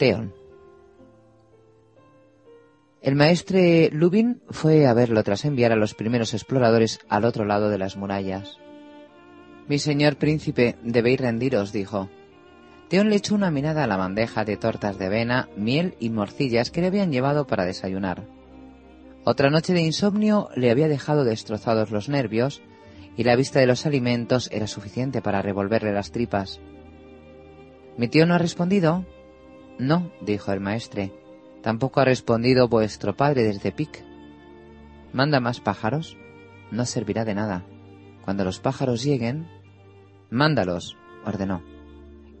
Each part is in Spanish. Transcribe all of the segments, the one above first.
Theon. El maestre Lubin fue a verlo tras enviar a los primeros exploradores al otro lado de las murallas. Mi señor príncipe, debéis rendiros, dijo. Theon le echó una mirada a la bandeja de tortas de avena, miel y morcillas que le habían llevado para desayunar. Otra noche de insomnio le había dejado destrozados los nervios y la vista de los alimentos era suficiente para revolverle las tripas. ¿Mi tío no ha respondido? No, dijo el maestre. Tampoco ha respondido vuestro padre desde Pic. ¿Manda más pájaros? No servirá de nada. Cuando los pájaros lleguen... Mándalos, ordenó.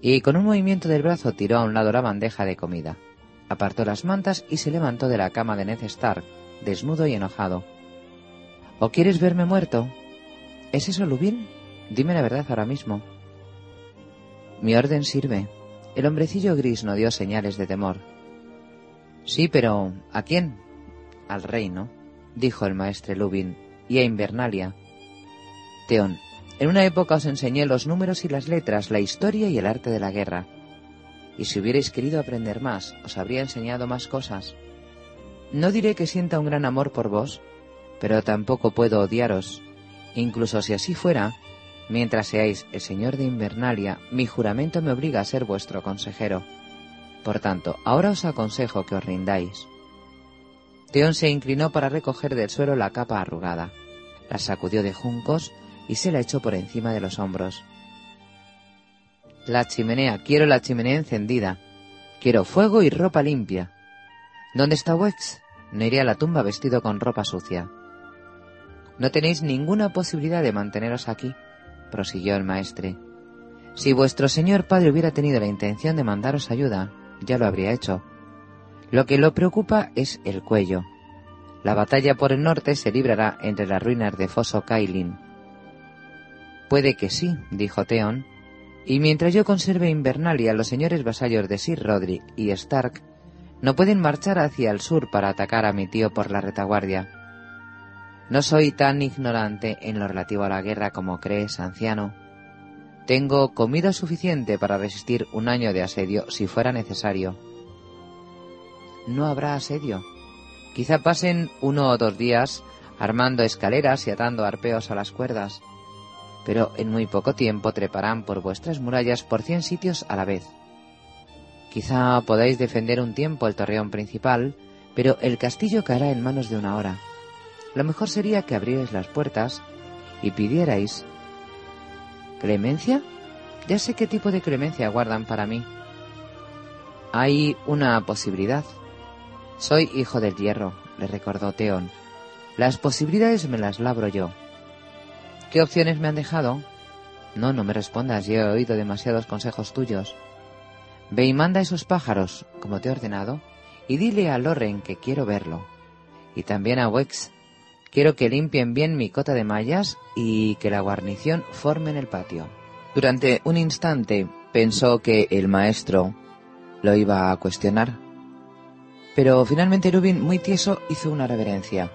Y con un movimiento del brazo tiró a un lado la bandeja de comida. Apartó las mantas y se levantó de la cama de Ned Stark, desnudo y enojado. ¿O quieres verme muerto? ¿Es eso, Lubin? Dime la verdad ahora mismo. Mi orden sirve. El hombrecillo gris no dio señales de temor. Sí, pero ¿a quién? Al reino, dijo el maestre Lubin, y a Invernalia. Teón, en una época os enseñé los números y las letras, la historia y el arte de la guerra. Y si hubierais querido aprender más, os habría enseñado más cosas. No diré que sienta un gran amor por vos, pero tampoco puedo odiaros. Incluso si así fuera, mientras seáis el señor de Invernalia, mi juramento me obliga a ser vuestro consejero. Por tanto, ahora os aconsejo que os rindáis. Teón se inclinó para recoger del suelo la capa arrugada, la sacudió de juncos y se la echó por encima de los hombros. La chimenea, quiero la chimenea encendida. Quiero fuego y ropa limpia. ¿Dónde está Wex? No iré a la tumba vestido con ropa sucia. No tenéis ninguna posibilidad de manteneros aquí, prosiguió el maestre. Si vuestro señor padre hubiera tenido la intención de mandaros ayuda, ya lo habría hecho. Lo que lo preocupa es el cuello. La batalla por el norte se librará entre las ruinas de Foso Kailin. Puede que sí, dijo Theon, y mientras yo conserve Invernalia, los señores vasallos de Sir Roderick y Stark no pueden marchar hacia el sur para atacar a mi tío por la retaguardia. No soy tan ignorante en lo relativo a la guerra como crees, anciano. Tengo comida suficiente para resistir un año de asedio si fuera necesario. No habrá asedio. Quizá pasen uno o dos días armando escaleras y atando arpeos a las cuerdas, pero en muy poco tiempo treparán por vuestras murallas por cien sitios a la vez. Quizá podáis defender un tiempo el torreón principal, pero el castillo caerá en manos de una hora. Lo mejor sería que abrierais las puertas y pidierais ¿Clemencia? Ya sé qué tipo de clemencia guardan para mí. Hay una posibilidad. Soy hijo del hierro, le recordó Teón. Las posibilidades me las labro yo. ¿Qué opciones me han dejado? No, no me respondas, yo he oído demasiados consejos tuyos. Ve y manda esos pájaros, como te he ordenado, y dile a Loren que quiero verlo. Y también a Wex, Quiero que limpien bien mi cota de mallas y que la guarnición forme en el patio. Durante un instante pensó que el maestro lo iba a cuestionar, pero finalmente Rubin, muy tieso, hizo una reverencia.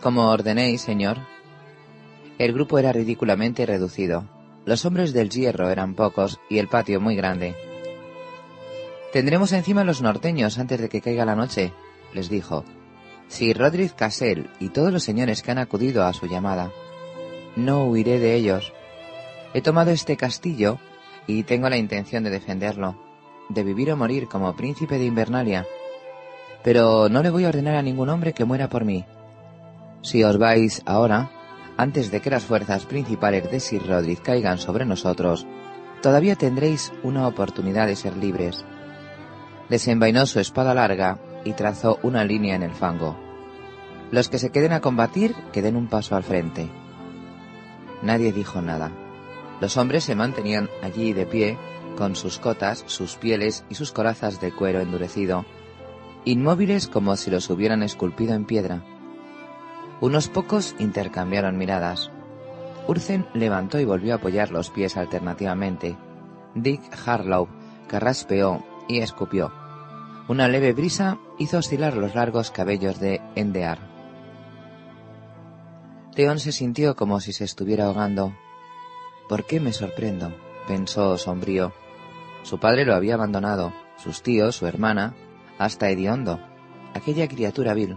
Como ordenéis, señor. El grupo era ridículamente reducido. Los hombres del hierro eran pocos y el patio muy grande. Tendremos encima los norteños antes de que caiga la noche, les dijo, si Roderick Cassell y todos los señores que han acudido a su llamada. No huiré de ellos. He tomado este castillo y tengo la intención de defenderlo, de vivir o morir como príncipe de Invernalia. Pero no le voy a ordenar a ningún hombre que muera por mí. Si os vais ahora, antes de que las fuerzas principales de Sir Roderick caigan sobre nosotros, todavía tendréis una oportunidad de ser libres. Desenvainó su espada larga y trazó una línea en el fango. Los que se queden a combatir, que den un paso al frente. Nadie dijo nada. Los hombres se mantenían allí de pie, con sus cotas, sus pieles y sus corazas de cuero endurecido, inmóviles como si los hubieran esculpido en piedra. Unos pocos intercambiaron miradas. Urzen levantó y volvió a apoyar los pies alternativamente. Dick Harlow carraspeó y escupió. Una leve brisa hizo oscilar los largos cabellos de Endear. León se sintió como si se estuviera ahogando. ¿Por qué me sorprendo? pensó sombrío. Su padre lo había abandonado, sus tíos, su hermana, hasta Ediondo, aquella criatura vil.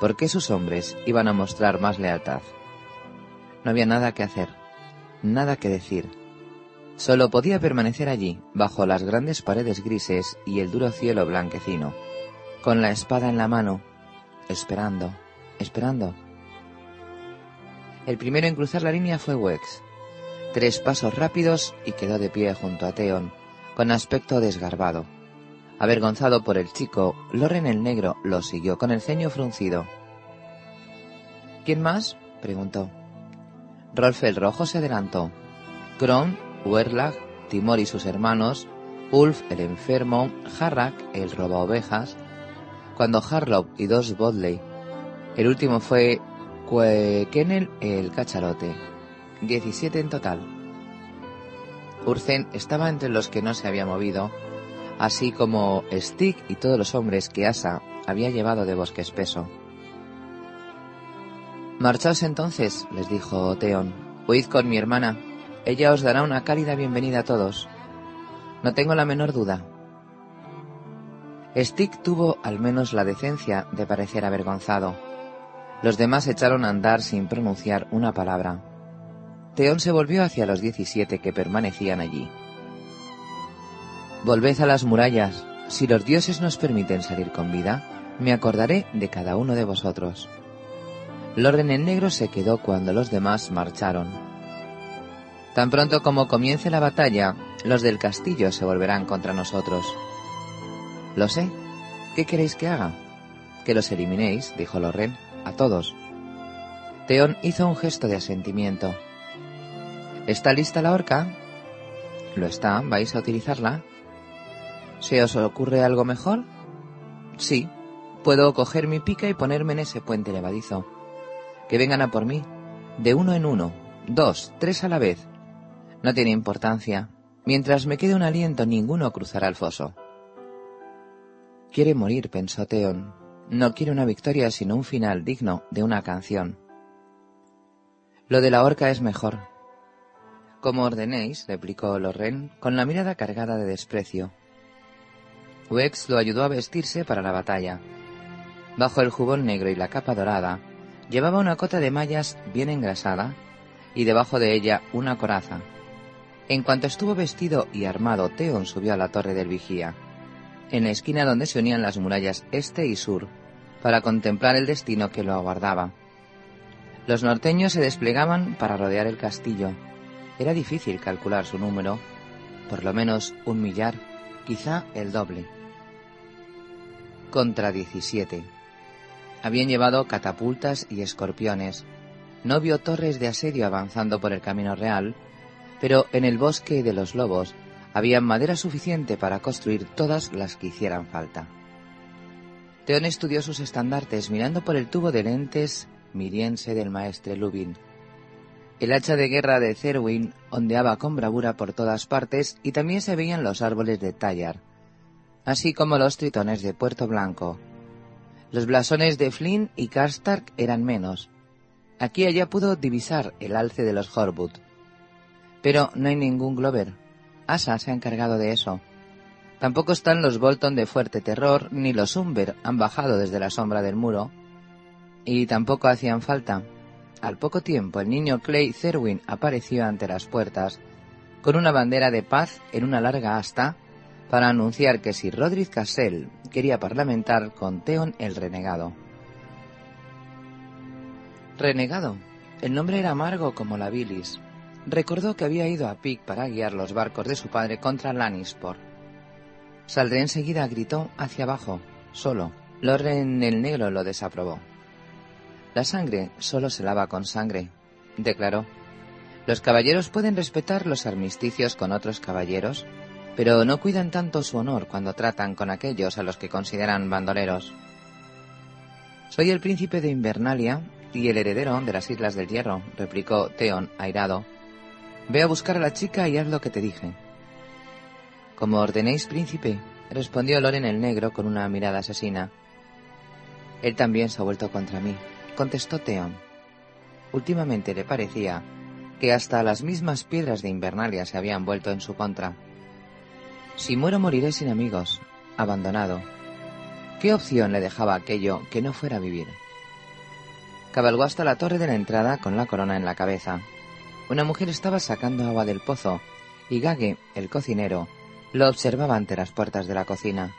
¿Por qué sus hombres iban a mostrar más lealtad? No había nada que hacer, nada que decir. Solo podía permanecer allí, bajo las grandes paredes grises y el duro cielo blanquecino, con la espada en la mano, esperando, esperando. El primero en cruzar la línea fue Wex. Tres pasos rápidos y quedó de pie junto a Theon, con aspecto desgarbado. Avergonzado por el chico, Loren el negro lo siguió con el ceño fruncido. ¿Quién más? preguntó. Rolf el rojo se adelantó. Kron, Werlag, Timor y sus hermanos, Ulf el enfermo, Harrak el roba ovejas, cuando Harlow y dos Bodley. El último fue Kennel el cacharote. Diecisiete en total. Urzen estaba entre los que no se había movido, así como Stick y todos los hombres que Asa había llevado de bosque espeso. Marchaos entonces, les dijo Theon. Huid con mi hermana. Ella os dará una cálida bienvenida a todos. No tengo la menor duda. Stick tuvo al menos la decencia de parecer avergonzado. Los demás echaron a andar sin pronunciar una palabra. Theon se volvió hacia los diecisiete que permanecían allí. Volved a las murallas. Si los dioses nos permiten salir con vida, me acordaré de cada uno de vosotros. El orden en negro se quedó cuando los demás marcharon. Tan pronto como comience la batalla, los del castillo se volverán contra nosotros. Lo sé. ¿Qué queréis que haga? Que los eliminéis, dijo Lorren, a todos. Teón hizo un gesto de asentimiento. ¿Está lista la horca? Lo está. ¿Vais a utilizarla? ¿Se os ocurre algo mejor? Sí. Puedo coger mi pica y ponerme en ese puente levadizo. Que vengan a por mí. De uno en uno. Dos, tres a la vez. No tiene importancia. Mientras me quede un aliento, ninguno cruzará el foso. Quiere morir, pensó Teon. No quiere una victoria, sino un final digno de una canción. Lo de la horca es mejor. Como ordenéis, replicó Lorren, con la mirada cargada de desprecio. Wex lo ayudó a vestirse para la batalla. Bajo el jubón negro y la capa dorada, llevaba una cota de mallas bien engrasada y debajo de ella una coraza. En cuanto estuvo vestido y armado, Theon subió a la torre del vigía, en la esquina donde se unían las murallas este y sur, para contemplar el destino que lo aguardaba. Los norteños se desplegaban para rodear el castillo. Era difícil calcular su número, por lo menos un millar, quizá el doble contra 17. Habían llevado catapultas y escorpiones. No vio torres de asedio avanzando por el camino real, pero en el bosque de los lobos había madera suficiente para construir todas las que hicieran falta. Teón estudió sus estandartes mirando por el tubo de lentes miriense del maestre Lubin. El hacha de guerra de Cerwin ondeaba con bravura por todas partes y también se veían los árboles de Tallar, así como los tritones de Puerto Blanco. Los blasones de Flynn y Karstark eran menos. Aquí allá pudo divisar el alce de los Horwood. Pero no hay ningún Glover. Asa se ha encargado de eso. Tampoco están los Bolton de Fuerte Terror, ni los Umber han bajado desde la sombra del muro. Y tampoco hacían falta. Al poco tiempo el niño Clay Cerwin apareció ante las puertas, con una bandera de paz en una larga asta para anunciar que si Rodríguez Cassell quería parlamentar con Theon el Renegado. Renegado. El nombre era amargo como la bilis. Recordó que había ido a Pic para guiar los barcos de su padre contra Lannisport. Saldré enseguida, gritó hacia abajo, solo. Loren el Negro lo desaprobó. La sangre solo se lava con sangre, declaró. Los caballeros pueden respetar los armisticios con otros caballeros, pero no cuidan tanto su honor cuando tratan con aquellos a los que consideran bandoleros. Soy el príncipe de Invernalia y el heredero de las Islas del Hierro, replicó Theon, airado. Ve a buscar a la chica y haz lo que te dije. Como ordenéis, príncipe, respondió Loren el Negro con una mirada asesina. Él también se ha vuelto contra mí, contestó Theon. Últimamente le parecía que hasta las mismas piedras de Invernalia se habían vuelto en su contra. Si muero moriré sin amigos, abandonado. ¿Qué opción le dejaba aquello que no fuera vivir? Cabalgó hasta la torre de la entrada con la corona en la cabeza. Una mujer estaba sacando agua del pozo y Gage, el cocinero, lo observaba ante las puertas de la cocina.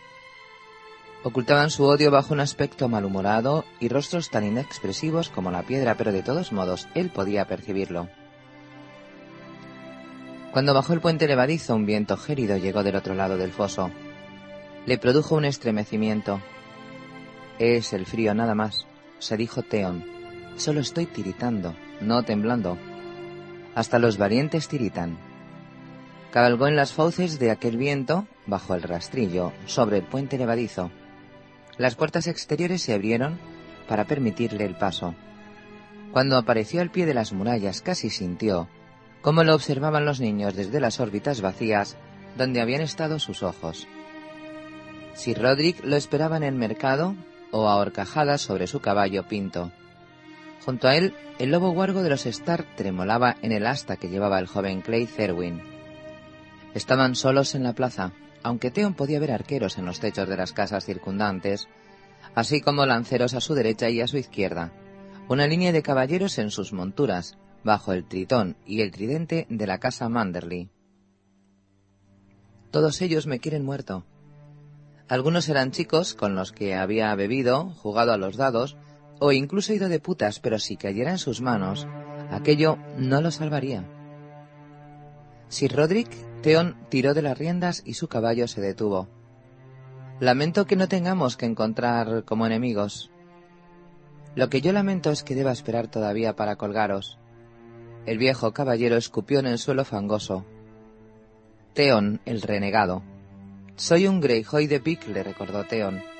Ocultaban su odio bajo un aspecto malhumorado y rostros tan inexpresivos como la piedra, pero de todos modos él podía percibirlo. Cuando bajó el puente levadizo, un viento gélido llegó del otro lado del foso. Le produjo un estremecimiento. Es el frío nada más, se dijo Theon. Solo estoy tiritando, no temblando. Hasta los valientes tiritan. Cabalgó en las fauces de aquel viento, bajo el rastrillo, sobre el puente levadizo. Las puertas exteriores se abrieron para permitirle el paso. Cuando apareció al pie de las murallas casi sintió como lo observaban los niños desde las órbitas vacías donde habían estado sus ojos. Si Roderick lo esperaba en el mercado o a horcajadas sobre su caballo pinto. Junto a él, el lobo guargo de los Stark tremolaba en el asta que llevaba el joven Clay Therwin. Estaban solos en la plaza, aunque Theon podía ver arqueros en los techos de las casas circundantes, así como lanceros a su derecha y a su izquierda, una línea de caballeros en sus monturas, bajo el tritón y el tridente de la casa Manderly. Todos ellos me quieren muerto. Algunos eran chicos con los que había bebido, jugado a los dados, o incluso ido de putas, pero si cayera en sus manos, aquello no lo salvaría. Sir Roderick, Theon tiró de las riendas y su caballo se detuvo. Lamento que no tengamos que encontrar como enemigos. Lo que yo lamento es que deba esperar todavía para colgaros. El viejo caballero escupió en el suelo fangoso. Theon, el renegado. Soy un Greyjoy de Pic, le recordó Theon.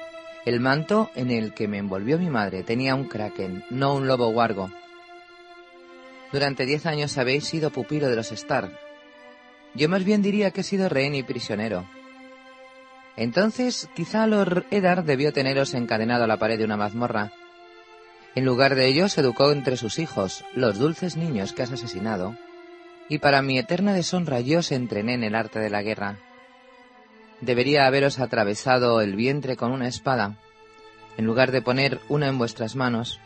El manto en el que me envolvió mi madre tenía un kraken, no un lobo guargo. Durante diez años habéis sido pupilo de los Stark. Yo más bien diría que he sido rehén y prisionero. Entonces, quizá Lord Eddard debió teneros encadenado a la pared de una mazmorra, en lugar de ello, se educó entre sus hijos, los dulces niños que has asesinado, y para mi eterna deshonra yo os entrené en el arte de la guerra. Debería haberos atravesado el vientre con una espada, en lugar de poner una en vuestras manos.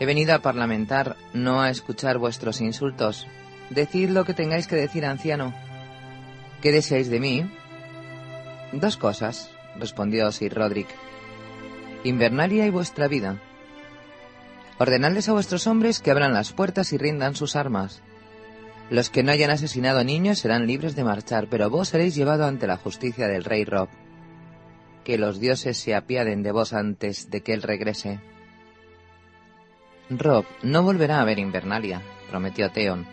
He venido a parlamentar, no a escuchar vuestros insultos. Decid lo que tengáis que decir, anciano. ¿Qué deseáis de mí? Dos cosas, respondió Sir Roderick. Invernalia y vuestra vida. Ordenadles a vuestros hombres que abran las puertas y rindan sus armas. Los que no hayan asesinado niños serán libres de marchar, pero vos seréis llevado ante la justicia del rey Rob. Que los dioses se apiaden de vos antes de que él regrese. Rob no volverá a ver Invernalia, prometió Theon.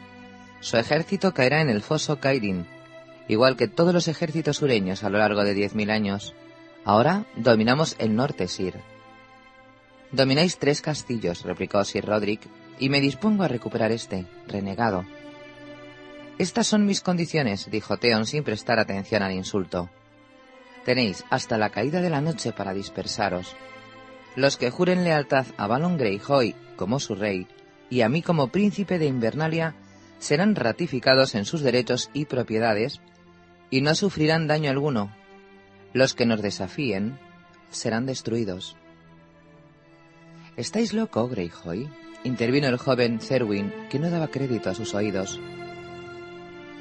Su ejército caerá en el foso Kairin, igual que todos los ejércitos sureños a lo largo de diez mil años. Ahora dominamos el norte, Sir. Domináis tres castillos, replicó Sir Roderick, y me dispongo a recuperar este, renegado. Estas son mis condiciones, dijo Theon sin prestar atención al insulto. Tenéis hasta la caída de la noche para dispersaros. Los que juren lealtad a Balon Greyjoy como su rey y a mí como príncipe de Invernalia serán ratificados en sus derechos y propiedades y no sufrirán daño alguno, los que nos desafíen serán destruidos. ¿Estáis loco, Greyjoy? intervino el joven Cerwin, que no daba crédito a sus oídos.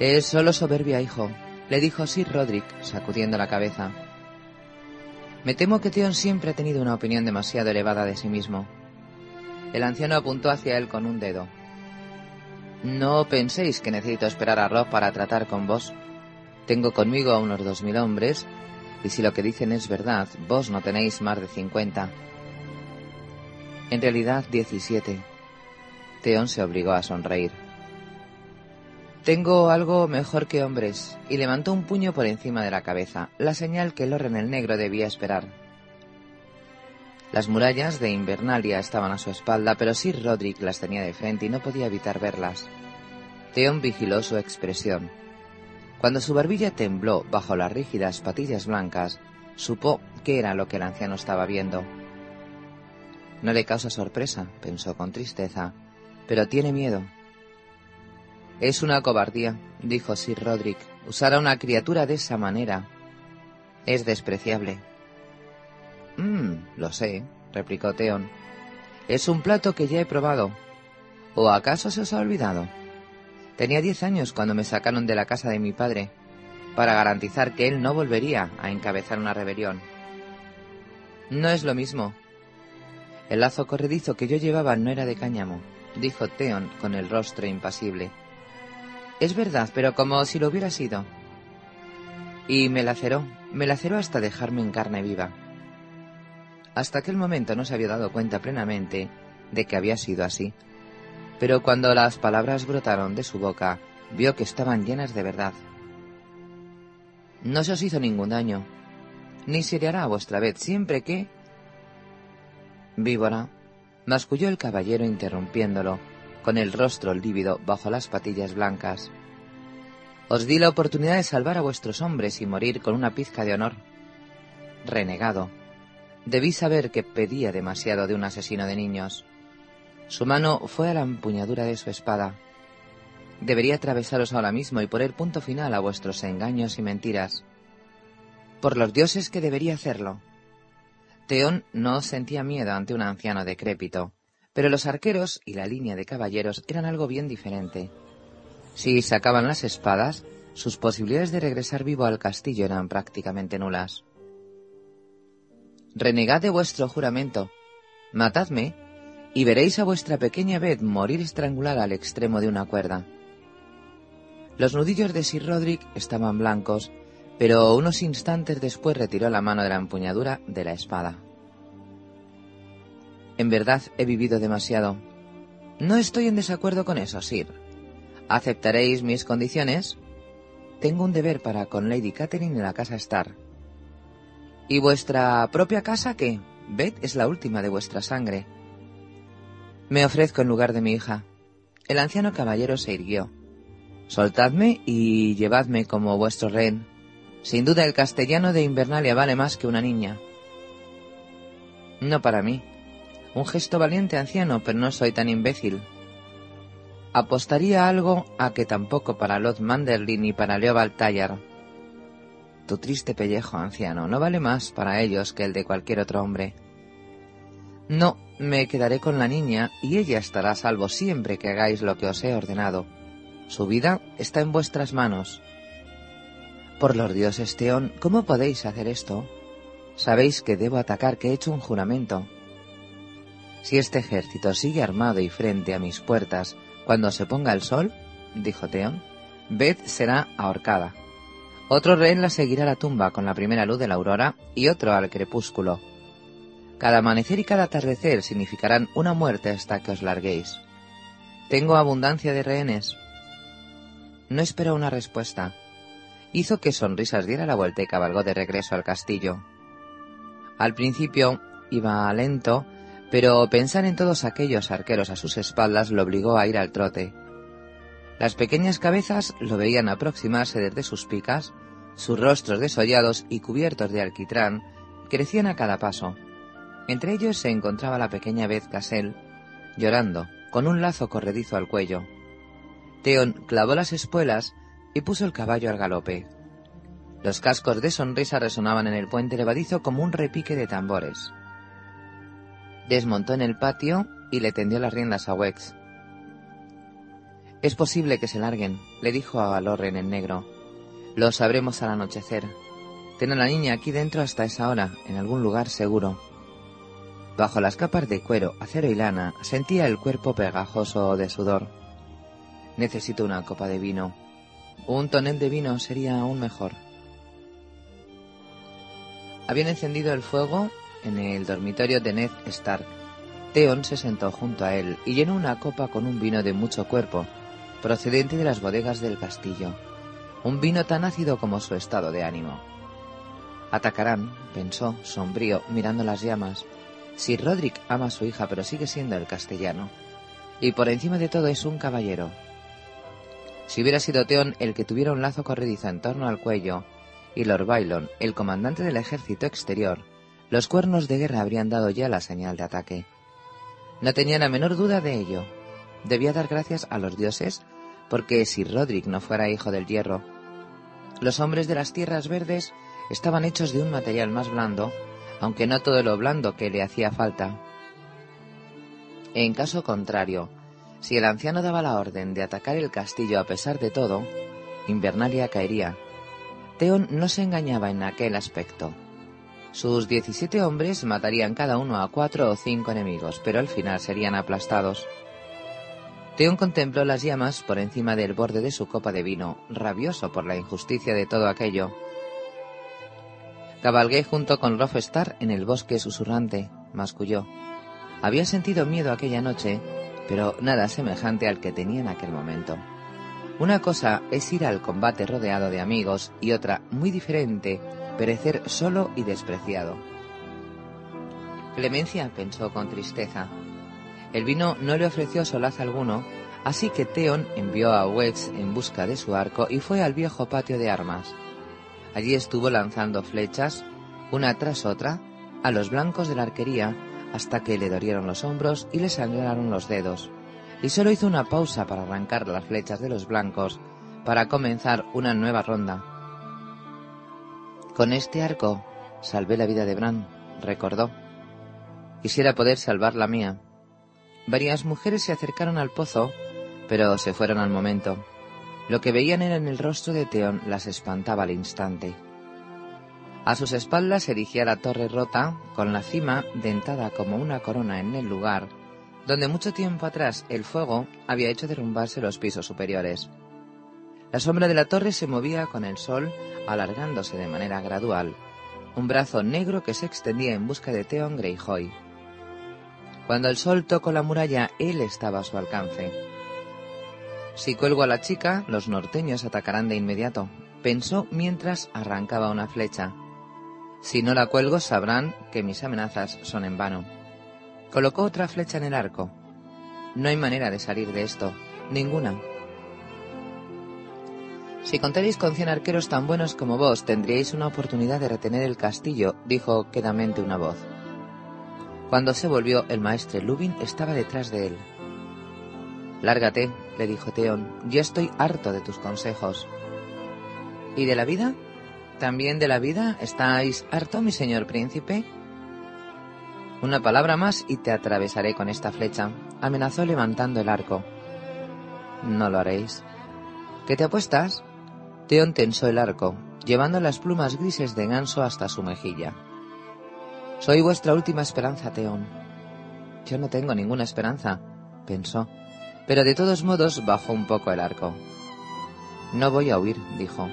Es solo soberbia, hijo, le dijo Sir Roderick, sacudiendo la cabeza. Me temo que Theon siempre ha tenido una opinión demasiado elevada de sí mismo. El anciano apuntó hacia él con un dedo. No penséis que necesito esperar a Rob para tratar con vos. Tengo conmigo a unos dos mil hombres y si lo que dicen es verdad, vos no tenéis más de cincuenta. En realidad, diecisiete. Teón se obligó a sonreír. Tengo algo mejor que hombres, y levantó un puño por encima de la cabeza, la señal que Loren el Negro debía esperar. Las murallas de Invernalia estaban a su espalda, pero Sir Roderick las tenía de frente y no podía evitar verlas. Theon vigiló su expresión. Cuando su barbilla tembló bajo las rígidas patillas blancas, supo qué era lo que el anciano estaba viendo. No le causa sorpresa, pensó con tristeza, pero tiene miedo. Es una cobardía, dijo Sir Roderick, usar a una criatura de esa manera. Es despreciable. Mmm, lo sé, replicó Theon. Es un plato que ya he probado. ¿O acaso se os ha olvidado? Tenía diez años cuando me sacaron de la casa de mi padre, para garantizar que él no volvería a encabezar una rebelión. No es lo mismo. El lazo corredizo que yo llevaba no era de cáñamo, dijo Theon con el rostro impasible. Es verdad, pero como si lo hubiera sido. Y me laceró, me laceró hasta dejarme en carne viva. Hasta aquel momento no se había dado cuenta plenamente de que había sido así. Pero cuando las palabras brotaron de su boca, vio que estaban llenas de verdad. No se os hizo ningún daño, ni se le hará a vuestra vez siempre que... Víbora, masculló el caballero interrumpiéndolo, con el rostro lívido bajo las patillas blancas. Os di la oportunidad de salvar a vuestros hombres y morir con una pizca de honor. Renegado, Debí saber que pedía demasiado de un asesino de niños. Su mano fue a la empuñadura de su espada. Debería atravesaros ahora mismo y poner punto final a vuestros engaños y mentiras. Por los dioses que debería hacerlo. Teón no sentía miedo ante un anciano decrépito, pero los arqueros y la línea de caballeros eran algo bien diferente. Si sacaban las espadas, sus posibilidades de regresar vivo al castillo eran prácticamente nulas. Renegad de vuestro juramento, matadme, y veréis a vuestra pequeña vez morir estrangulada al extremo de una cuerda. Los nudillos de Sir Roderick estaban blancos, pero unos instantes después retiró la mano de la empuñadura de la espada. En verdad he vivido demasiado. No estoy en desacuerdo con eso, Sir. ¿Aceptaréis mis condiciones? Tengo un deber para con Lady Catherine en la casa Star. ¿Y vuestra propia casa qué? Beth es la última de vuestra sangre. Me ofrezco en lugar de mi hija. El anciano caballero se irguió. Soltadme y llevadme como vuestro rehén. Sin duda el castellano de Invernalia vale más que una niña. No para mí. Un gesto valiente, anciano, pero no soy tan imbécil. Apostaría algo a que tampoco para Lord Manderly ni para Leoval Tallar tu triste pellejo, anciano, no vale más para ellos que el de cualquier otro hombre. No, me quedaré con la niña y ella estará a salvo siempre que hagáis lo que os he ordenado. Su vida está en vuestras manos. Por los dioses, Teón, ¿cómo podéis hacer esto? Sabéis que debo atacar, que he hecho un juramento. Si este ejército sigue armado y frente a mis puertas cuando se ponga el sol, dijo Teón, Beth será ahorcada. Otro rehén la seguirá a la tumba con la primera luz de la aurora y otro al crepúsculo. Cada amanecer y cada atardecer significarán una muerte hasta que os larguéis. Tengo abundancia de rehenes. No esperó una respuesta. Hizo que Sonrisas diera la vuelta y cabalgó de regreso al castillo. Al principio iba lento, pero pensar en todos aquellos arqueros a sus espaldas lo obligó a ir al trote. Las pequeñas cabezas lo veían aproximarse desde sus picas, sus rostros desollados y cubiertos de alquitrán crecían a cada paso. Entre ellos se encontraba la pequeña Beth Cassell, llorando, con un lazo corredizo al cuello. Teon clavó las espuelas y puso el caballo al galope. Los cascos de sonrisa resonaban en el puente levadizo como un repique de tambores. Desmontó en el patio y le tendió las riendas a Wex. Es posible que se larguen, le dijo a Lorren en negro. Lo sabremos al anochecer. Ten a la niña aquí dentro hasta esa hora, en algún lugar seguro. Bajo las capas de cuero, acero y lana, sentía el cuerpo pegajoso de sudor. Necesito una copa de vino. Un tonel de vino sería aún mejor. Habían encendido el fuego en el dormitorio de Ned Stark. Theon se sentó junto a él y llenó una copa con un vino de mucho cuerpo, procedente de las bodegas del castillo, un vino tan ácido como su estado de ánimo. Atacarán, pensó, sombrío, mirando las llamas. Si Roderick ama a su hija, pero sigue siendo el castellano. Y por encima de todo es un caballero. Si hubiera sido Teón el que tuviera un lazo corredizo en torno al cuello, y Lord Bylon, el comandante del ejército exterior, los cuernos de guerra habrían dado ya la señal de ataque. No tenía la menor duda de ello. Debía dar gracias a los dioses porque si Roderick no fuera hijo del hierro, los hombres de las tierras verdes estaban hechos de un material más blando, aunque no todo lo blando que le hacía falta. En caso contrario, si el anciano daba la orden de atacar el castillo a pesar de todo, Invernalia caería. Theon no se engañaba en aquel aspecto. Sus diecisiete hombres matarían cada uno a cuatro o cinco enemigos, pero al final serían aplastados. Theon contempló las llamas por encima del borde de su copa de vino, rabioso por la injusticia de todo aquello. Cabalgué junto con Rofestar en el bosque susurrante, masculló. Había sentido miedo aquella noche, pero nada semejante al que tenía en aquel momento. Una cosa es ir al combate rodeado de amigos y otra, muy diferente, perecer solo y despreciado. Clemencia pensó con tristeza. El vino no le ofreció solaz alguno, así que Theon envió a Wex en busca de su arco y fue al viejo patio de armas. Allí estuvo lanzando flechas, una tras otra, a los blancos de la arquería hasta que le dolieron los hombros y le sangraron los dedos, y solo hizo una pausa para arrancar las flechas de los blancos para comenzar una nueva ronda. Con este arco salvé la vida de Bran, recordó. Quisiera poder salvar la mía. Varias mujeres se acercaron al pozo, pero se fueron al momento. Lo que veían era en el rostro de Teón las espantaba al instante. A sus espaldas se erigía la torre rota, con la cima dentada como una corona en el lugar, donde mucho tiempo atrás el fuego había hecho derrumbarse los pisos superiores. La sombra de la torre se movía con el sol, alargándose de manera gradual, un brazo negro que se extendía en busca de Theon Greyjoy. Cuando el sol tocó la muralla, él estaba a su alcance. Si cuelgo a la chica, los norteños atacarán de inmediato, pensó mientras arrancaba una flecha. Si no la cuelgo, sabrán que mis amenazas son en vano. Colocó otra flecha en el arco. No hay manera de salir de esto, ninguna. Si contaréis con cien arqueros tan buenos como vos, tendríais una oportunidad de retener el castillo, dijo quedamente una voz. Cuando se volvió, el maestre Lubin estaba detrás de él. Lárgate, le dijo Teón, yo estoy harto de tus consejos. ¿Y de la vida? ¿También de la vida estáis harto, mi señor príncipe? Una palabra más y te atravesaré con esta flecha, amenazó levantando el arco. No lo haréis. ¿Qué te apuestas? Teón tensó el arco, llevando las plumas grises de ganso hasta su mejilla. Soy vuestra última esperanza, Teón. Yo no tengo ninguna esperanza, pensó, pero de todos modos bajó un poco el arco. No voy a huir, dijo.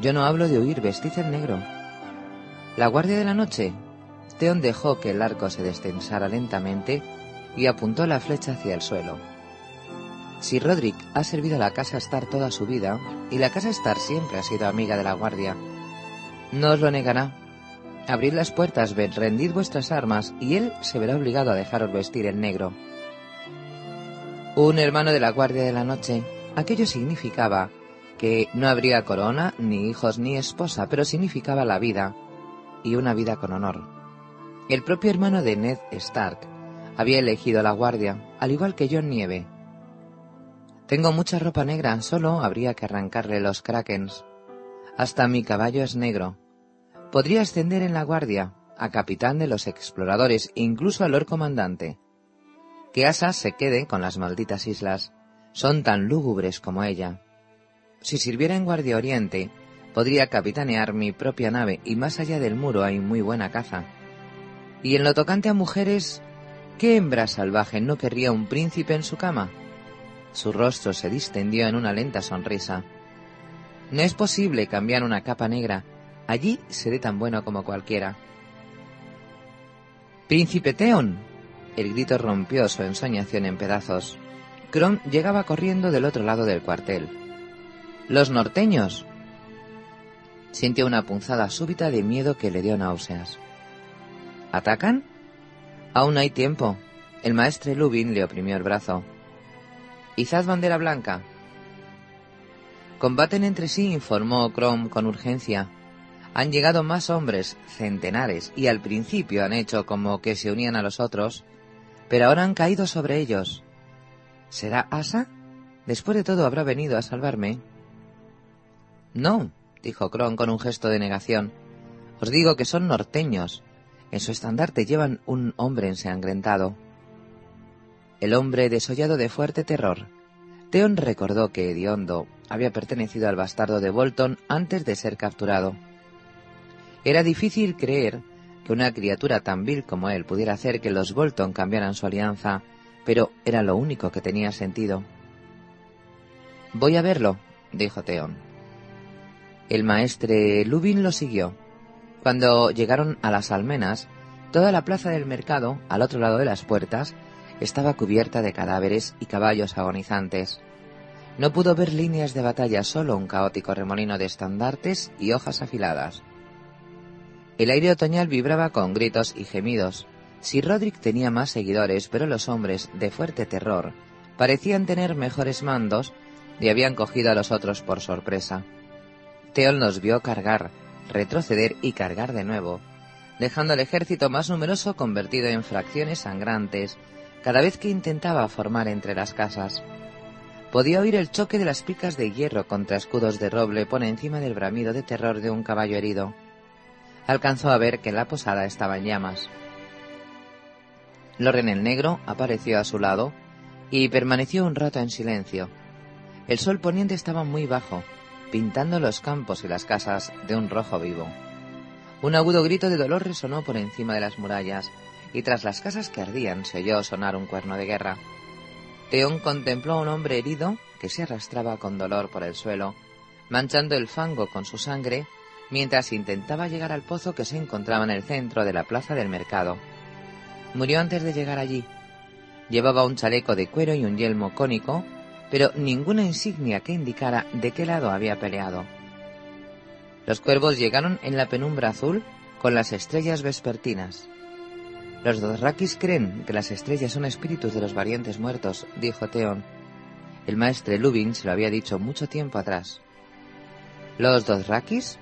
Yo no hablo de huir, vestid el negro. La guardia de la noche. Teón dejó que el arco se destensara lentamente y apuntó la flecha hacia el suelo. Si Roderick ha servido a la Casa Star toda su vida, y la Casa Star siempre ha sido amiga de la Guardia, no os lo negará. Abrid las puertas, rendid vuestras armas, y él se verá obligado a dejaros vestir el negro. Un hermano de la Guardia de la Noche. Aquello significaba que no habría corona, ni hijos, ni esposa, pero significaba la vida, y una vida con honor. El propio hermano de Ned Stark había elegido la Guardia, al igual que John Nieve, tengo mucha ropa negra, solo habría que arrancarle los krakens. Hasta mi caballo es negro. Podría ascender en la guardia, a capitán de los exploradores, incluso a lord comandante. Que Asa se quede con las malditas islas. Son tan lúgubres como ella. Si sirviera en Guardia Oriente, podría capitanear mi propia nave y más allá del muro hay muy buena caza. Y en lo tocante a mujeres, ¿qué hembra salvaje no querría un príncipe en su cama? Su rostro se distendió en una lenta sonrisa. No es posible cambiar una capa negra. Allí seré tan bueno como cualquiera. Príncipe Teon. El grito rompió su ensoñación en pedazos. Crom llegaba corriendo del otro lado del cuartel. Los norteños. Sintió una punzada súbita de miedo que le dio náuseas. ¿Atacan? Aún hay tiempo. El maestre Lubin le oprimió el brazo. Izad bandera blanca. Combaten entre sí, informó Crom con urgencia. Han llegado más hombres, centenares, y al principio han hecho como que se unían a los otros, pero ahora han caído sobre ellos. ¿Será Asa? Después de todo habrá venido a salvarme. No, dijo Kron con un gesto de negación. Os digo que son norteños. En su estandarte llevan un hombre ensangrentado. El hombre desollado de fuerte terror. Theon recordó que Ediondo había pertenecido al bastardo de Bolton antes de ser capturado. Era difícil creer que una criatura tan vil como él pudiera hacer que los Bolton cambiaran su alianza, pero era lo único que tenía sentido. Voy a verlo, dijo Theon. El maestre Lubin lo siguió. Cuando llegaron a las almenas, toda la plaza del mercado, al otro lado de las puertas, estaba cubierta de cadáveres y caballos agonizantes. No pudo ver líneas de batalla, solo un caótico remolino de estandartes y hojas afiladas. El aire otoñal vibraba con gritos y gemidos. Si Roderick tenía más seguidores, pero los hombres de fuerte terror parecían tener mejores mandos y habían cogido a los otros por sorpresa. Theon los vio cargar, retroceder y cargar de nuevo, dejando al ejército más numeroso convertido en fracciones sangrantes cada vez que intentaba formar entre las casas. Podía oír el choque de las picas de hierro contra escudos de roble por encima del bramido de terror de un caballo herido. Alcanzó a ver que la posada estaba en llamas. Loren el Negro apareció a su lado y permaneció un rato en silencio. El sol poniente estaba muy bajo, pintando los campos y las casas de un rojo vivo. Un agudo grito de dolor resonó por encima de las murallas, y tras las casas que ardían se oyó sonar un cuerno de guerra. Teón contempló a un hombre herido que se arrastraba con dolor por el suelo, manchando el fango con su sangre, mientras intentaba llegar al pozo que se encontraba en el centro de la plaza del mercado. Murió antes de llegar allí. Llevaba un chaleco de cuero y un yelmo cónico, pero ninguna insignia que indicara de qué lado había peleado. Los cuervos llegaron en la penumbra azul con las estrellas vespertinas. Los Dothraki creen que las estrellas son espíritus de los valientes muertos, dijo Theon. El maestre Lubin se lo había dicho mucho tiempo atrás. ¿Los Dothrakis?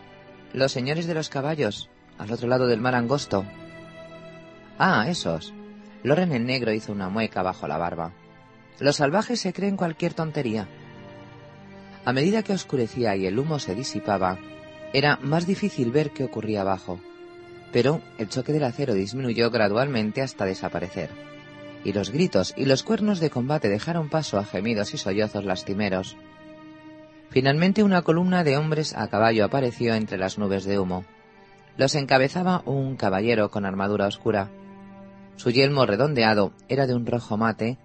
Los señores de los caballos, al otro lado del mar angosto. Ah, esos. Loren el Negro hizo una mueca bajo la barba. Los salvajes se creen cualquier tontería. A medida que oscurecía y el humo se disipaba, era más difícil ver qué ocurría abajo pero el choque del acero disminuyó gradualmente hasta desaparecer, y los gritos y los cuernos de combate dejaron paso a gemidos y sollozos lastimeros. Finalmente una columna de hombres a caballo apareció entre las nubes de humo. Los encabezaba un caballero con armadura oscura. Su yelmo redondeado era de un rojo mate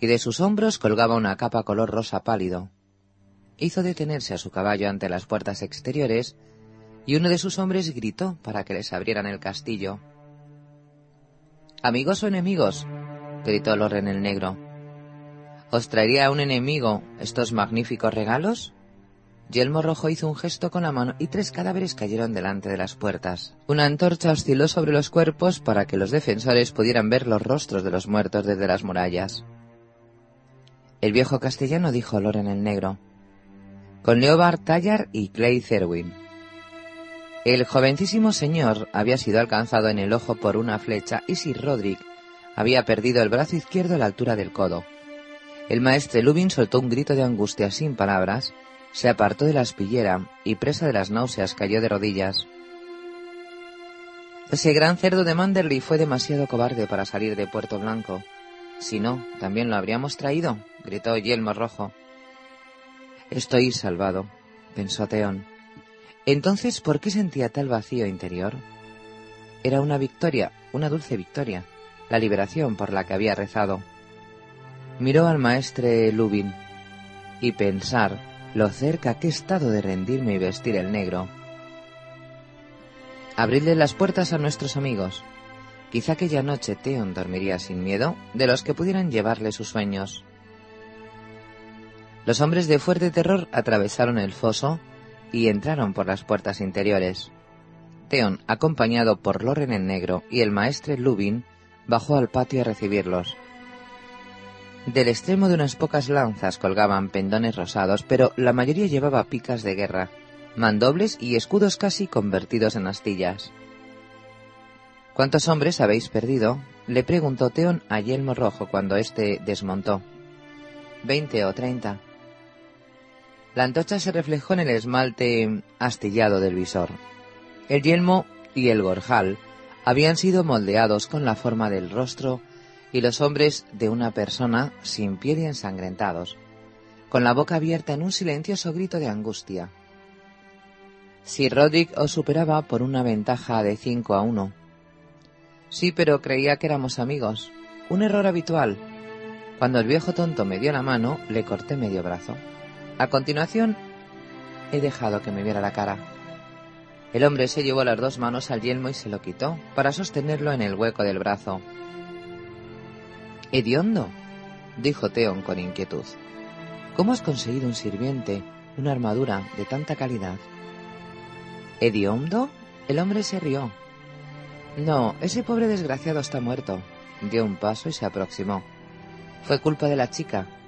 y de sus hombros colgaba una capa color rosa pálido. Hizo detenerse a su caballo ante las puertas exteriores y uno de sus hombres gritó para que les abrieran el castillo. ¿Amigos o enemigos? gritó Loren el Negro. ¿Os traería un enemigo estos magníficos regalos? Yelmo Rojo hizo un gesto con la mano y tres cadáveres cayeron delante de las puertas. Una antorcha osciló sobre los cuerpos para que los defensores pudieran ver los rostros de los muertos desde las murallas. El viejo castellano dijo Loren el Negro. Con Leobard Tallar y Clay Zerwin. El jovencísimo señor había sido alcanzado en el ojo por una flecha y Sir Roderick había perdido el brazo izquierdo a la altura del codo. El maestre Lubin soltó un grito de angustia sin palabras, se apartó de la aspillera y presa de las náuseas cayó de rodillas. Ese gran cerdo de Manderley fue demasiado cobarde para salir de Puerto Blanco. Si no, también lo habríamos traído, gritó Yelmo Rojo. Estoy salvado, pensó Teón. Entonces, ¿por qué sentía tal vacío interior? Era una victoria, una dulce victoria, la liberación por la que había rezado. Miró al maestre Lubin y pensar lo cerca que he estado de rendirme y vestir el negro. Abridle las puertas a nuestros amigos. Quizá aquella noche Theon dormiría sin miedo de los que pudieran llevarle sus sueños. Los hombres de fuerte terror atravesaron el foso y entraron por las puertas interiores. Theon, acompañado por Loren en negro y el maestre Lubin, bajó al patio a recibirlos. Del extremo de unas pocas lanzas colgaban pendones rosados, pero la mayoría llevaba picas de guerra, mandobles y escudos casi convertidos en astillas. ¿Cuántos hombres habéis perdido? le preguntó Theon a Yelmo Rojo cuando éste desmontó. Veinte o treinta, La antorcha se reflejó en el esmalte astillado del visor. El yelmo y el gorjal habían sido moldeados con la forma del rostro y los hombres de una persona sin piel y ensangrentados, con la boca abierta en un silencioso grito de angustia. Si Roderick os superaba por una ventaja de cinco a uno. Sí, pero creía que éramos amigos. Un error habitual. Cuando el viejo tonto me dio la mano, le corté medio brazo. A continuación, he dejado que me viera la cara. El hombre se llevó las dos manos al yelmo y se lo quitó, para sostenerlo en el hueco del brazo. Hediondo, dijo Teon con inquietud. ¿Cómo has conseguido un sirviente, una armadura de tanta calidad? ¿Hediondo? El hombre se rió. No, ese pobre desgraciado está muerto. Dio un paso y se aproximó. Fue culpa de la chica.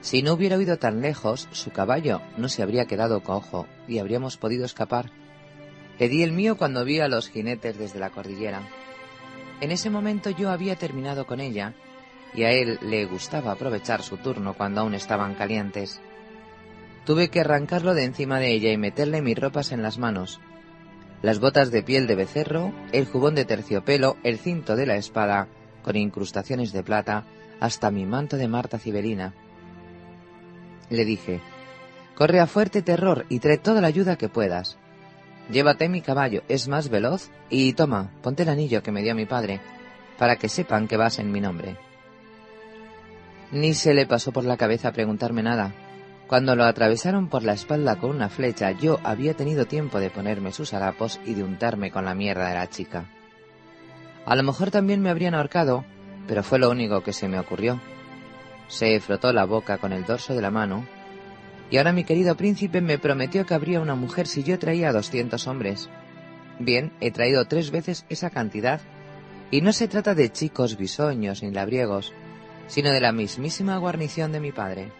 Si no hubiera huido tan lejos, su caballo no se habría quedado cojo y habríamos podido escapar. Le di el mío cuando vi a los jinetes desde la cordillera. En ese momento yo había terminado con ella y a él le gustaba aprovechar su turno cuando aún estaban calientes. Tuve que arrancarlo de encima de ella y meterle mis ropas en las manos. Las botas de piel de becerro, el jubón de terciopelo, el cinto de la espada, con incrustaciones de plata, hasta mi manto de Marta Cibelina. Le dije, corre a fuerte terror y trae toda la ayuda que puedas. Llévate mi caballo, es más veloz, y toma, ponte el anillo que me dio mi padre, para que sepan que vas en mi nombre. Ni se le pasó por la cabeza preguntarme nada. Cuando lo atravesaron por la espalda con una flecha, yo había tenido tiempo de ponerme sus harapos y de untarme con la mierda de la chica. A lo mejor también me habrían ahorcado, pero fue lo único que se me ocurrió. Se frotó la boca con el dorso de la mano y ahora mi querido príncipe me prometió que habría una mujer si yo traía doscientos hombres. Bien, he traído tres veces esa cantidad, y no se trata de chicos bisoños ni labriegos, sino de la mismísima guarnición de mi padre.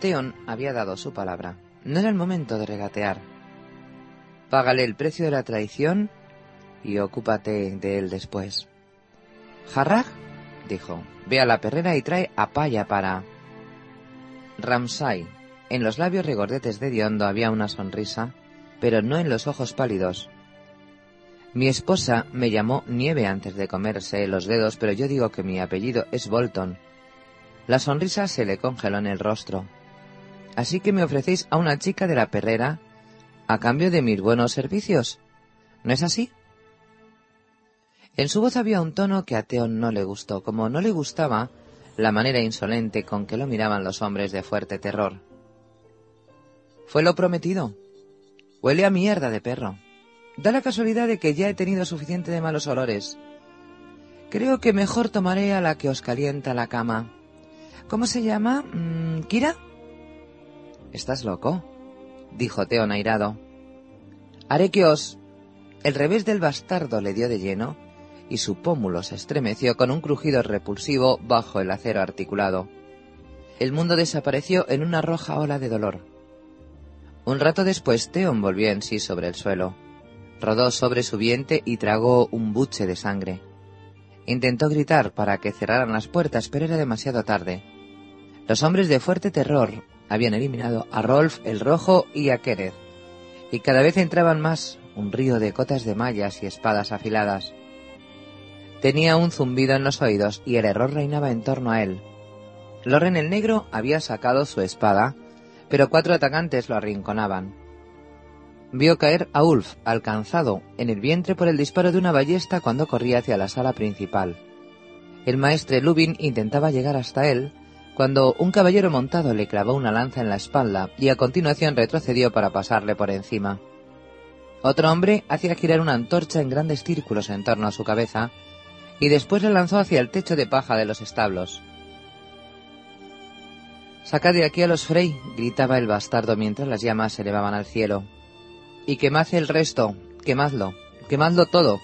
Teon había dado su palabra. No era el momento de regatear. Págale el precio de la traición y ocúpate de él después. Harrag, dijo, ve a la perrera y trae a paya para... Ramsay. En los labios regordetes de Diondo había una sonrisa, pero no en los ojos pálidos. Mi esposa me llamó Nieve antes de comerse los dedos, pero yo digo que mi apellido es Bolton. La sonrisa se le congeló en el rostro. Así que me ofrecéis a una chica de la perrera a cambio de mis buenos servicios. ¿No es así? En su voz había un tono que a Teon no le gustó, como no le gustaba la manera insolente con que lo miraban los hombres de fuerte terror. Fue lo prometido. Huele a mierda de perro. Da la casualidad de que ya he tenido suficiente de malos olores. Creo que mejor tomaré a la que os calienta la cama. ¿Cómo se llama? Mm, ¿Kira? ¿Estás loco? dijo Teon airado. Haré que os... El revés del bastardo le dio de lleno y su pómulo se estremeció con un crujido repulsivo bajo el acero articulado. El mundo desapareció en una roja ola de dolor. Un rato después Theon volvió en sí sobre el suelo. Rodó sobre su vientre y tragó un buche de sangre. Intentó gritar para que cerraran las puertas, pero era demasiado tarde. Los hombres de fuerte terror habían eliminado a Rolf el Rojo y a Kenneth, y cada vez entraban más, un río de cotas de mallas y espadas afiladas. Tenía un zumbido en los oídos y el error reinaba en torno a él. Loren el Negro había sacado su espada, pero cuatro atacantes lo arrinconaban. Vio caer a Ulf, alcanzado en el vientre por el disparo de una ballesta cuando corría hacia la sala principal. El maestre Lubin intentaba llegar hasta él, cuando un caballero montado le clavó una lanza en la espalda y a continuación retrocedió para pasarle por encima. Otro hombre hacía girar una antorcha en grandes círculos en torno a su cabeza y después le lanzó hacia el techo de paja de los establos. Sacad de aquí a los Frey, gritaba el bastardo mientras las llamas se elevaban al cielo. Y quemad el resto, quemadlo, quemadlo todo.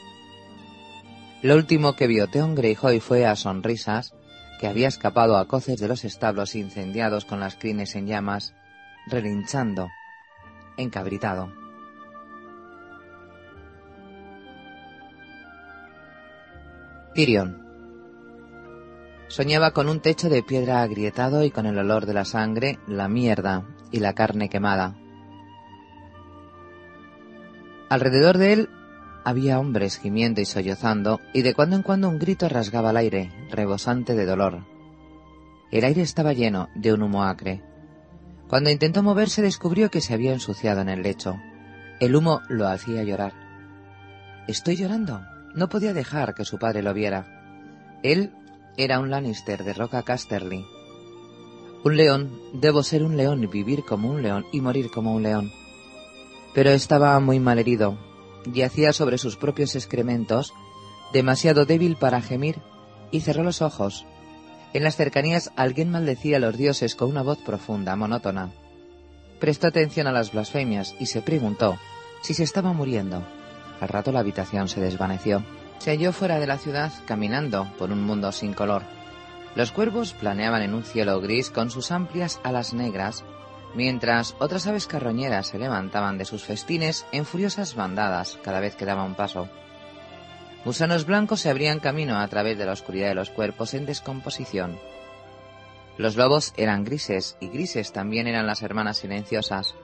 Lo último que vio Theon Greyjoy fue a sonrisas que había escapado a coces de los establos incendiados con las crines en llamas, relinchando, encabritado. Tyrion. Soñaba con un techo de piedra agrietado y con el olor de la sangre, la mierda y la carne quemada. Alrededor de él había hombres gimiendo y sollozando, y de cuando en cuando un grito rasgaba el aire, rebosante de dolor. El aire estaba lleno de un humo acre. Cuando intentó moverse descubrió que se había ensuciado en el lecho. El humo lo hacía llorar. Estoy llorando. No podía dejar que su padre lo viera. Él era un Lannister de Roca Casterly. Un león, debo ser un león y vivir como un león y morir como un león. Pero estaba muy mal herido, yacía sobre sus propios excrementos, demasiado débil para gemir, y cerró los ojos. En las cercanías alguien maldecía a los dioses con una voz profunda, monótona. Prestó atención a las blasfemias y se preguntó si se estaba muriendo. Al rato la habitación se desvaneció. Se halló fuera de la ciudad, caminando por un mundo sin color. Los cuervos planeaban en un cielo gris con sus amplias alas negras mientras otras aves carroñeras se levantaban de sus festines en furiosas bandadas cada vez que daba un paso. Gusanos blancos se abrían camino a través de la oscuridad de los cuerpos en descomposición. Los lobos eran grises y grises también eran las hermanas silenciosas.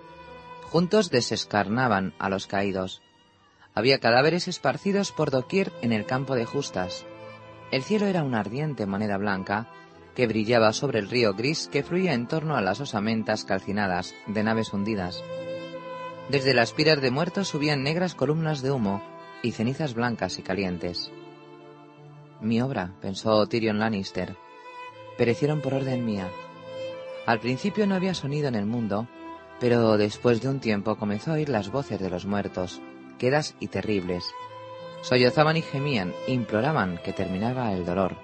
Juntos desescarnaban a los caídos. Había cadáveres esparcidos por doquier en el campo de justas. El cielo era una ardiente moneda blanca que brillaba sobre el río gris que fluía en torno a las osamentas calcinadas de naves hundidas. Desde las piras de muertos subían negras columnas de humo y cenizas blancas y calientes. Mi obra, pensó Tyrion Lannister, perecieron por orden mía. Al principio no había sonido en el mundo, pero después de un tiempo comenzó a oír las voces de los muertos, quedas y terribles. Sollozaban y gemían, imploraban que terminara el dolor.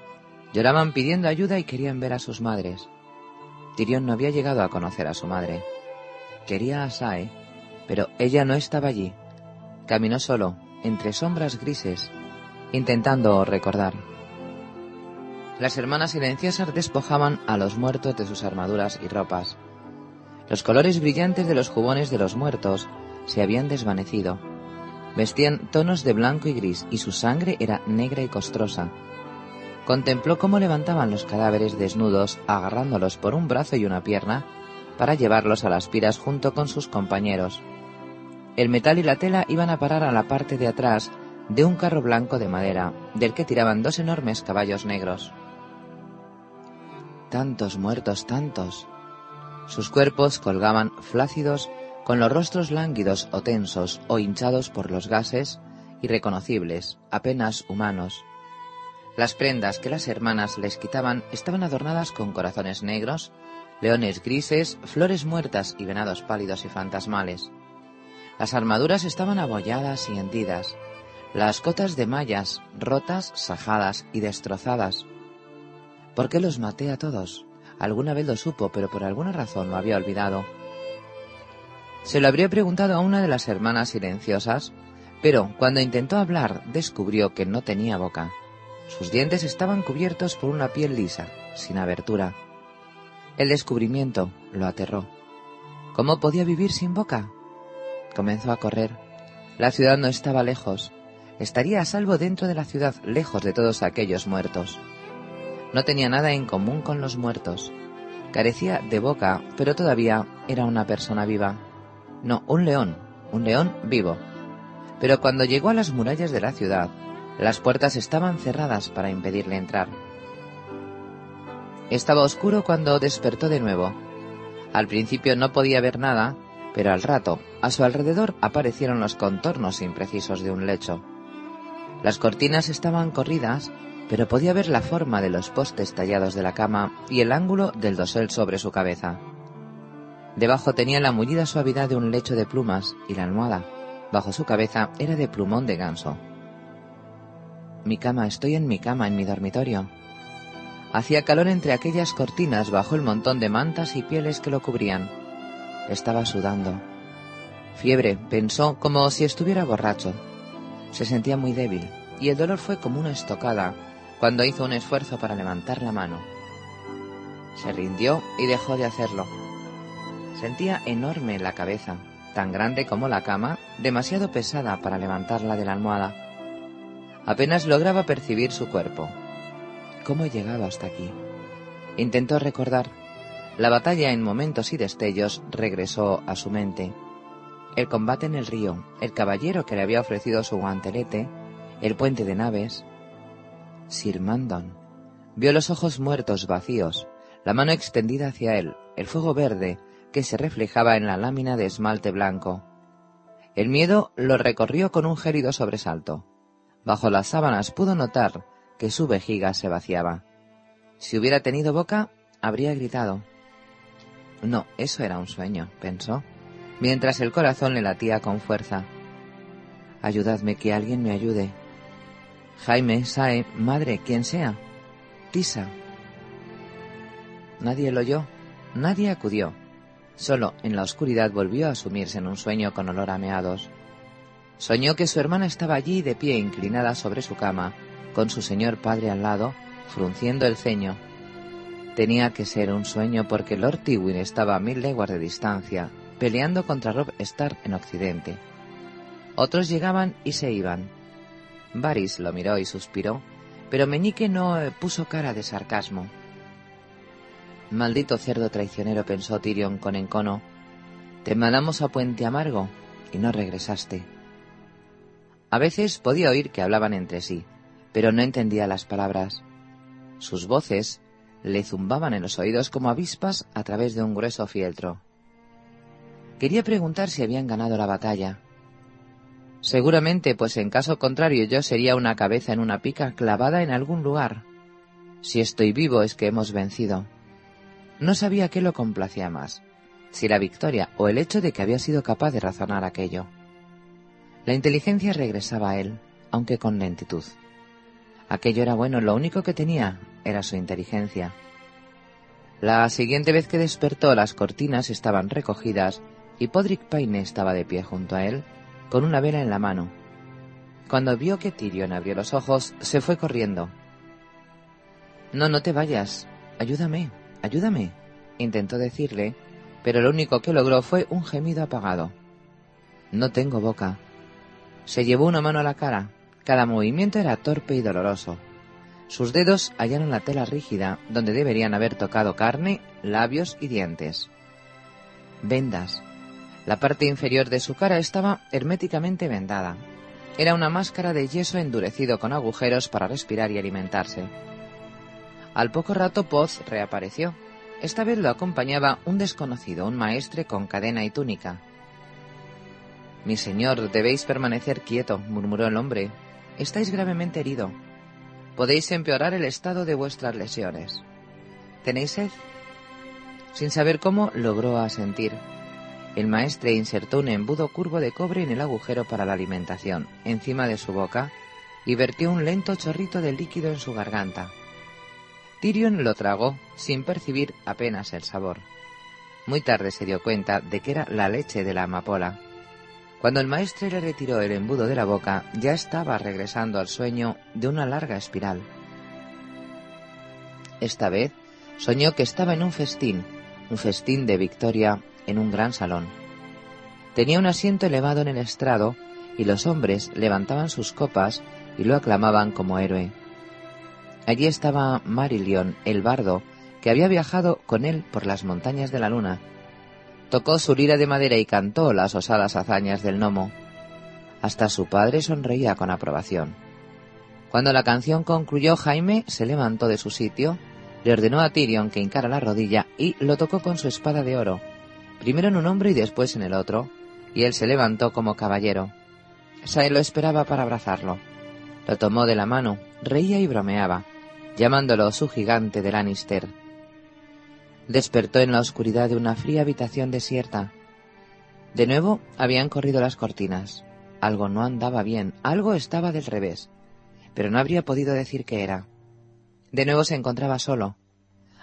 Lloraban pidiendo ayuda y querían ver a sus madres. Tirión no había llegado a conocer a su madre. Quería a Sae, pero ella no estaba allí. Caminó solo, entre sombras grises, intentando recordar. Las hermanas silenciosas despojaban a los muertos de sus armaduras y ropas. Los colores brillantes de los jubones de los muertos se habían desvanecido. Vestían tonos de blanco y gris y su sangre era negra y costrosa. Contempló cómo levantaban los cadáveres desnudos, agarrándolos por un brazo y una pierna, para llevarlos a las piras junto con sus compañeros. El metal y la tela iban a parar a la parte de atrás de un carro blanco de madera, del que tiraban dos enormes caballos negros. Tantos muertos, tantos. Sus cuerpos colgaban flácidos, con los rostros lánguidos o tensos o hinchados por los gases, irreconocibles, apenas humanos. Las prendas que las hermanas les quitaban estaban adornadas con corazones negros, leones grises, flores muertas y venados pálidos y fantasmales. Las armaduras estaban abolladas y hendidas, las cotas de mallas rotas, sajadas y destrozadas. ¿Por qué los maté a todos? Alguna vez lo supo, pero por alguna razón lo había olvidado. Se lo habría preguntado a una de las hermanas silenciosas, pero cuando intentó hablar descubrió que no tenía boca. Sus dientes estaban cubiertos por una piel lisa, sin abertura. El descubrimiento lo aterró. ¿Cómo podía vivir sin boca? Comenzó a correr. La ciudad no estaba lejos. Estaría a salvo dentro de la ciudad, lejos de todos aquellos muertos. No tenía nada en común con los muertos. Carecía de boca, pero todavía era una persona viva. No, un león, un león vivo. Pero cuando llegó a las murallas de la ciudad, las puertas estaban cerradas para impedirle entrar. Estaba oscuro cuando despertó de nuevo. Al principio no podía ver nada, pero al rato, a su alrededor aparecieron los contornos imprecisos de un lecho. Las cortinas estaban corridas, pero podía ver la forma de los postes tallados de la cama y el ángulo del dosel sobre su cabeza. Debajo tenía la mullida suavidad de un lecho de plumas y la almohada, bajo su cabeza, era de plumón de ganso. Mi cama, estoy en mi cama, en mi dormitorio. Hacía calor entre aquellas cortinas bajo el montón de mantas y pieles que lo cubrían. Estaba sudando. Fiebre, pensó, como si estuviera borracho. Se sentía muy débil, y el dolor fue como una estocada cuando hizo un esfuerzo para levantar la mano. Se rindió y dejó de hacerlo. Sentía enorme la cabeza, tan grande como la cama, demasiado pesada para levantarla de la almohada. Apenas lograba percibir su cuerpo. cómo he llegado hasta aquí. Intentó recordar. La batalla en momentos y destellos regresó a su mente. El combate en el río, el caballero que le había ofrecido su guantelete, el puente de naves. Sir Mandon. Vio los ojos muertos vacíos, la mano extendida hacia él, el fuego verde que se reflejaba en la lámina de esmalte blanco. El miedo lo recorrió con un gélido sobresalto. Bajo las sábanas pudo notar que su vejiga se vaciaba. Si hubiera tenido boca, habría gritado. No, eso era un sueño, pensó, mientras el corazón le latía con fuerza. Ayudadme, que alguien me ayude. Jaime, Sae, madre, quien sea. Tisa. Nadie lo oyó, nadie acudió. Solo en la oscuridad volvió a sumirse en un sueño con olor a meados. Soñó que su hermana estaba allí de pie inclinada sobre su cama, con su señor padre al lado, frunciendo el ceño. Tenía que ser un sueño porque Lord Tywin estaba a mil leguas de distancia, peleando contra Rob Stark en Occidente. Otros llegaban y se iban. Varys lo miró y suspiró, pero Meñique no eh, puso cara de sarcasmo. Maldito cerdo traicionero, pensó Tyrion con encono. Te mandamos a Puente Amargo y no regresaste. A veces podía oír que hablaban entre sí, pero no entendía las palabras. Sus voces le zumbaban en los oídos como avispas a través de un grueso fieltro. Quería preguntar si habían ganado la batalla. Seguramente, pues en caso contrario yo sería una cabeza en una pica clavada en algún lugar. Si estoy vivo es que hemos vencido. No sabía qué lo complacía más, si la victoria o el hecho de que había sido capaz de razonar aquello. La inteligencia regresaba a él, aunque con lentitud. Aquello era bueno, lo único que tenía era su inteligencia. La siguiente vez que despertó las cortinas estaban recogidas y Podrick Payne estaba de pie junto a él, con una vela en la mano. Cuando vio que Tyrion abrió los ojos, se fue corriendo. No, no te vayas. Ayúdame, Ayúdame, intentó decirle, pero lo único que logró fue un gemido apagado. No tengo boca. Se llevó una mano a la cara. Cada movimiento era torpe y doloroso. Sus dedos hallaron la tela rígida donde deberían haber tocado carne, labios y dientes. Vendas. La parte inferior de su cara estaba herméticamente vendada. Era una máscara de yeso endurecido con agujeros para respirar y alimentarse. Al poco rato Poz reapareció. Esta vez lo acompañaba un desconocido, un maestre con cadena y túnica. Mi señor, debéis permanecer quieto, murmuró el hombre. Estáis gravemente herido. Podéis empeorar el estado de vuestras lesiones. ¿Tenéis sed? Sin saber cómo, logró asentir. El maestre insertó un embudo curvo de cobre en el agujero para la alimentación, encima de su boca, y vertió un lento chorrito de líquido en su garganta. Tyrion lo tragó sin percibir apenas el sabor. Muy tarde se dio cuenta de que era la leche de la amapola. Cuando el maestre le retiró el embudo de la boca, ya estaba regresando al sueño de una larga espiral. Esta vez soñó que estaba en un festín, un festín de victoria en un gran salón. Tenía un asiento elevado en el estrado y los hombres levantaban sus copas y lo aclamaban como héroe. Allí estaba Marillion, el bardo, que había viajado con él por las montañas de la luna. Tocó su lira de madera y cantó las osadas hazañas del gnomo. Hasta su padre sonreía con aprobación. Cuando la canción concluyó, Jaime se levantó de su sitio, le ordenó a Tyrion que hincara la rodilla y lo tocó con su espada de oro, primero en un hombro y después en el otro, y él se levantó como caballero. Sae lo esperaba para abrazarlo. Lo tomó de la mano, reía y bromeaba llamándolo su gigante de Lannister. Despertó en la oscuridad de una fría habitación desierta. De nuevo habían corrido las cortinas. Algo no andaba bien, algo estaba del revés, pero no habría podido decir qué era. De nuevo se encontraba solo.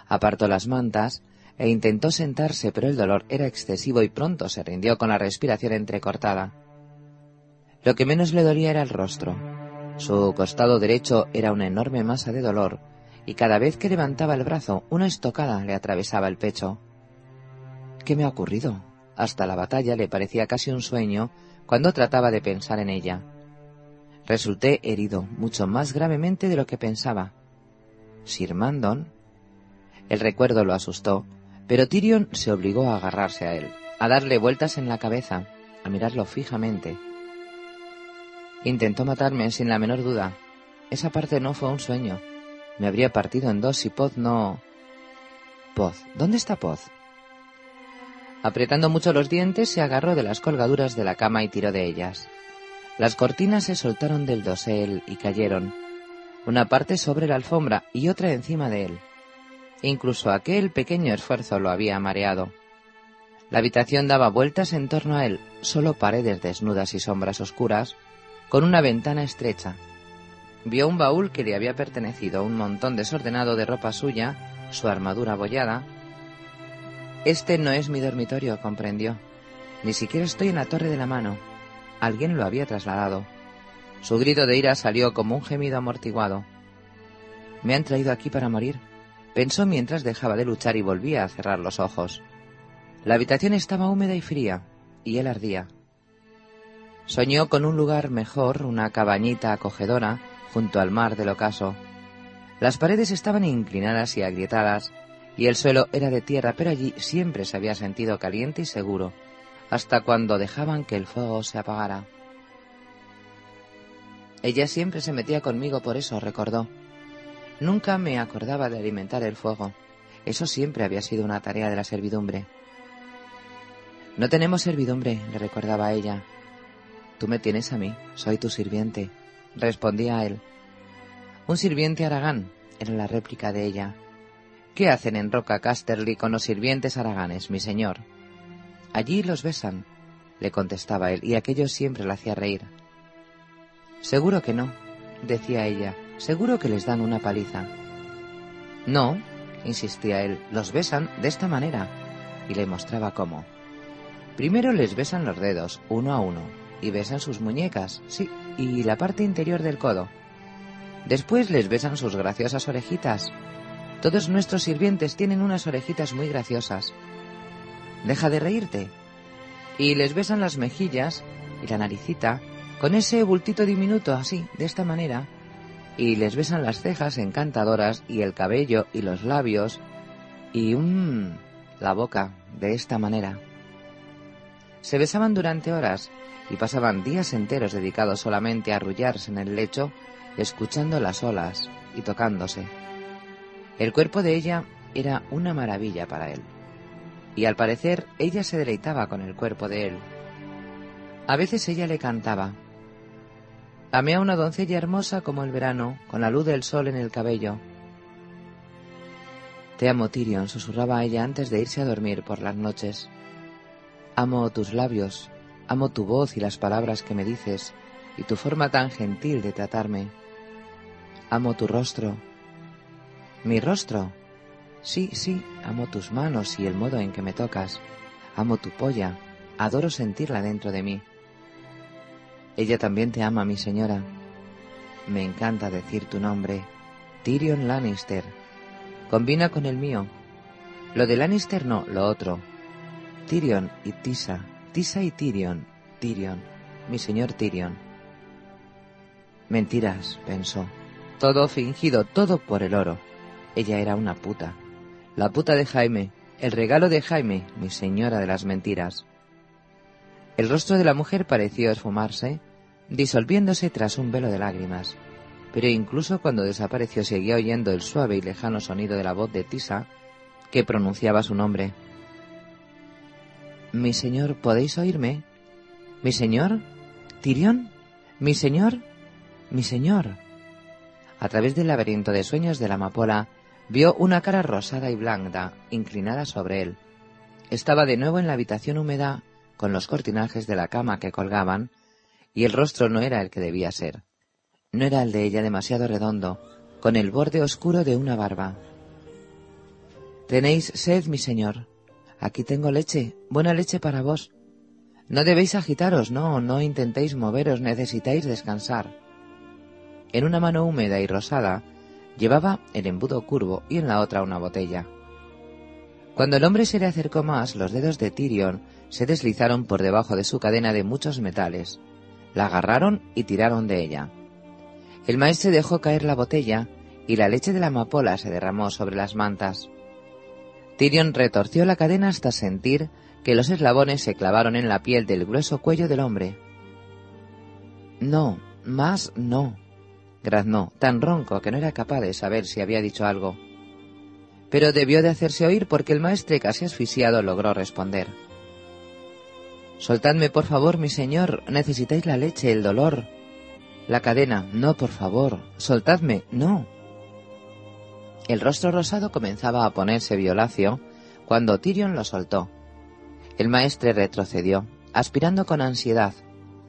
Apartó las mantas e intentó sentarse, pero el dolor era excesivo y pronto se rindió con la respiración entrecortada. Lo que menos le dolía era el rostro. Su costado derecho era una enorme masa de dolor, y cada vez que levantaba el brazo, una estocada le atravesaba el pecho. ¿Qué me ha ocurrido? Hasta la batalla le parecía casi un sueño cuando trataba de pensar en ella. Resulté herido mucho más gravemente de lo que pensaba. ¿Sir Mandon? El recuerdo lo asustó, pero Tyrion se obligó a agarrarse a él, a darle vueltas en la cabeza, a mirarlo fijamente. Intentó matarme sin la menor duda. Esa parte no fue un sueño. Me habría partido en dos si Poz no... Poz. ¿Dónde está Poz? Apretando mucho los dientes, se agarró de las colgaduras de la cama y tiró de ellas. Las cortinas se soltaron del dosel y cayeron, una parte sobre la alfombra y otra encima de él. Incluso aquel pequeño esfuerzo lo había mareado. La habitación daba vueltas en torno a él, solo paredes desnudas y sombras oscuras, con una ventana estrecha. Vio un baúl que le había pertenecido, un montón desordenado de ropa suya, su armadura abollada. Este no es mi dormitorio, comprendió. Ni siquiera estoy en la torre de la mano. Alguien lo había trasladado. Su grito de ira salió como un gemido amortiguado. Me han traído aquí para morir, pensó mientras dejaba de luchar y volvía a cerrar los ojos. La habitación estaba húmeda y fría, y él ardía. Soñó con un lugar mejor, una cabañita acogedora, junto al mar del ocaso. Las paredes estaban inclinadas y agrietadas, y el suelo era de tierra, pero allí siempre se había sentido caliente y seguro, hasta cuando dejaban que el fuego se apagara. Ella siempre se metía conmigo por eso, recordó. Nunca me acordaba de alimentar el fuego. Eso siempre había sido una tarea de la servidumbre. No tenemos servidumbre, le recordaba ella. Tú me tienes a mí, soy tu sirviente, respondía él. Un sirviente aragán, era la réplica de ella. ¿Qué hacen en Roca Casterly con los sirvientes araganes, mi señor? Allí los besan, le contestaba él, y aquello siempre la hacía reír. Seguro que no, decía ella, seguro que les dan una paliza. No, insistía él, los besan de esta manera, y le mostraba cómo. Primero les besan los dedos, uno a uno, y besan sus muñecas, sí, y la parte interior del codo. Después les besan sus graciosas orejitas. Todos nuestros sirvientes tienen unas orejitas muy graciosas. Deja de reírte. Y les besan las mejillas y la naricita con ese bultito diminuto así, de esta manera, y les besan las cejas encantadoras y el cabello y los labios y mmm, la boca, de esta manera. Se besaban durante horas y pasaban días enteros dedicados solamente a arrullarse en el lecho, escuchando las olas y tocándose. El cuerpo de ella era una maravilla para él, y al parecer ella se deleitaba con el cuerpo de él. A veces ella le cantaba, Amé a una doncella hermosa como el verano, con la luz del sol en el cabello. Te amo, Tyrion, susurraba ella antes de irse a dormir por las noches. Amo tus labios, amo tu voz y las palabras que me dices, y tu forma tan gentil de tratarme. Amo tu rostro. ¿Mi rostro? Sí, sí, amo tus manos y el modo en que me tocas. Amo tu polla, adoro sentirla dentro de mí. Ella también te ama, mi señora. Me encanta decir tu nombre. Tyrion Lannister. Combina con el mío. Lo de Lannister no, lo otro. Tyrion y Tisa. Tisa y Tyrion. Tyrion. Mi señor Tyrion. Mentiras, pensó. Todo fingido, todo por el oro. Ella era una puta. La puta de Jaime, el regalo de Jaime, mi señora de las mentiras. El rostro de la mujer pareció esfumarse, disolviéndose tras un velo de lágrimas. Pero incluso cuando desapareció seguía oyendo el suave y lejano sonido de la voz de Tisa, que pronunciaba su nombre. Mi señor, ¿podéis oírme? ¿Mi señor? ¿Tirión? ¿Mi señor? ¿Mi señor? A través del laberinto de sueños de la amapola, vio una cara rosada y blanca inclinada sobre él. Estaba de nuevo en la habitación húmeda con los cortinajes de la cama que colgaban, y el rostro no era el que debía ser. No era el de ella demasiado redondo, con el borde oscuro de una barba. Tenéis sed, mi señor. Aquí tengo leche, buena leche para vos. No debéis agitaros, no, no intentéis moveros, necesitáis descansar. En una mano húmeda y rosada llevaba el embudo curvo y en la otra una botella. Cuando el hombre se le acercó más, los dedos de Tyrion se deslizaron por debajo de su cadena de muchos metales. La agarraron y tiraron de ella. El maestre dejó caer la botella y la leche de la amapola se derramó sobre las mantas. Tyrion retorció la cadena hasta sentir que los eslabones se clavaron en la piel del grueso cuello del hombre. No, más no, graznó, tan ronco que no era capaz de saber si había dicho algo. Pero debió de hacerse oír porque el maestre casi asfixiado logró responder. Soltadme, por favor, mi señor, necesitáis la leche, el dolor. La cadena, no, por favor, soltadme, no. El rostro rosado comenzaba a ponerse violáceo cuando Tyrion lo soltó. El maestre retrocedió, aspirando con ansiedad.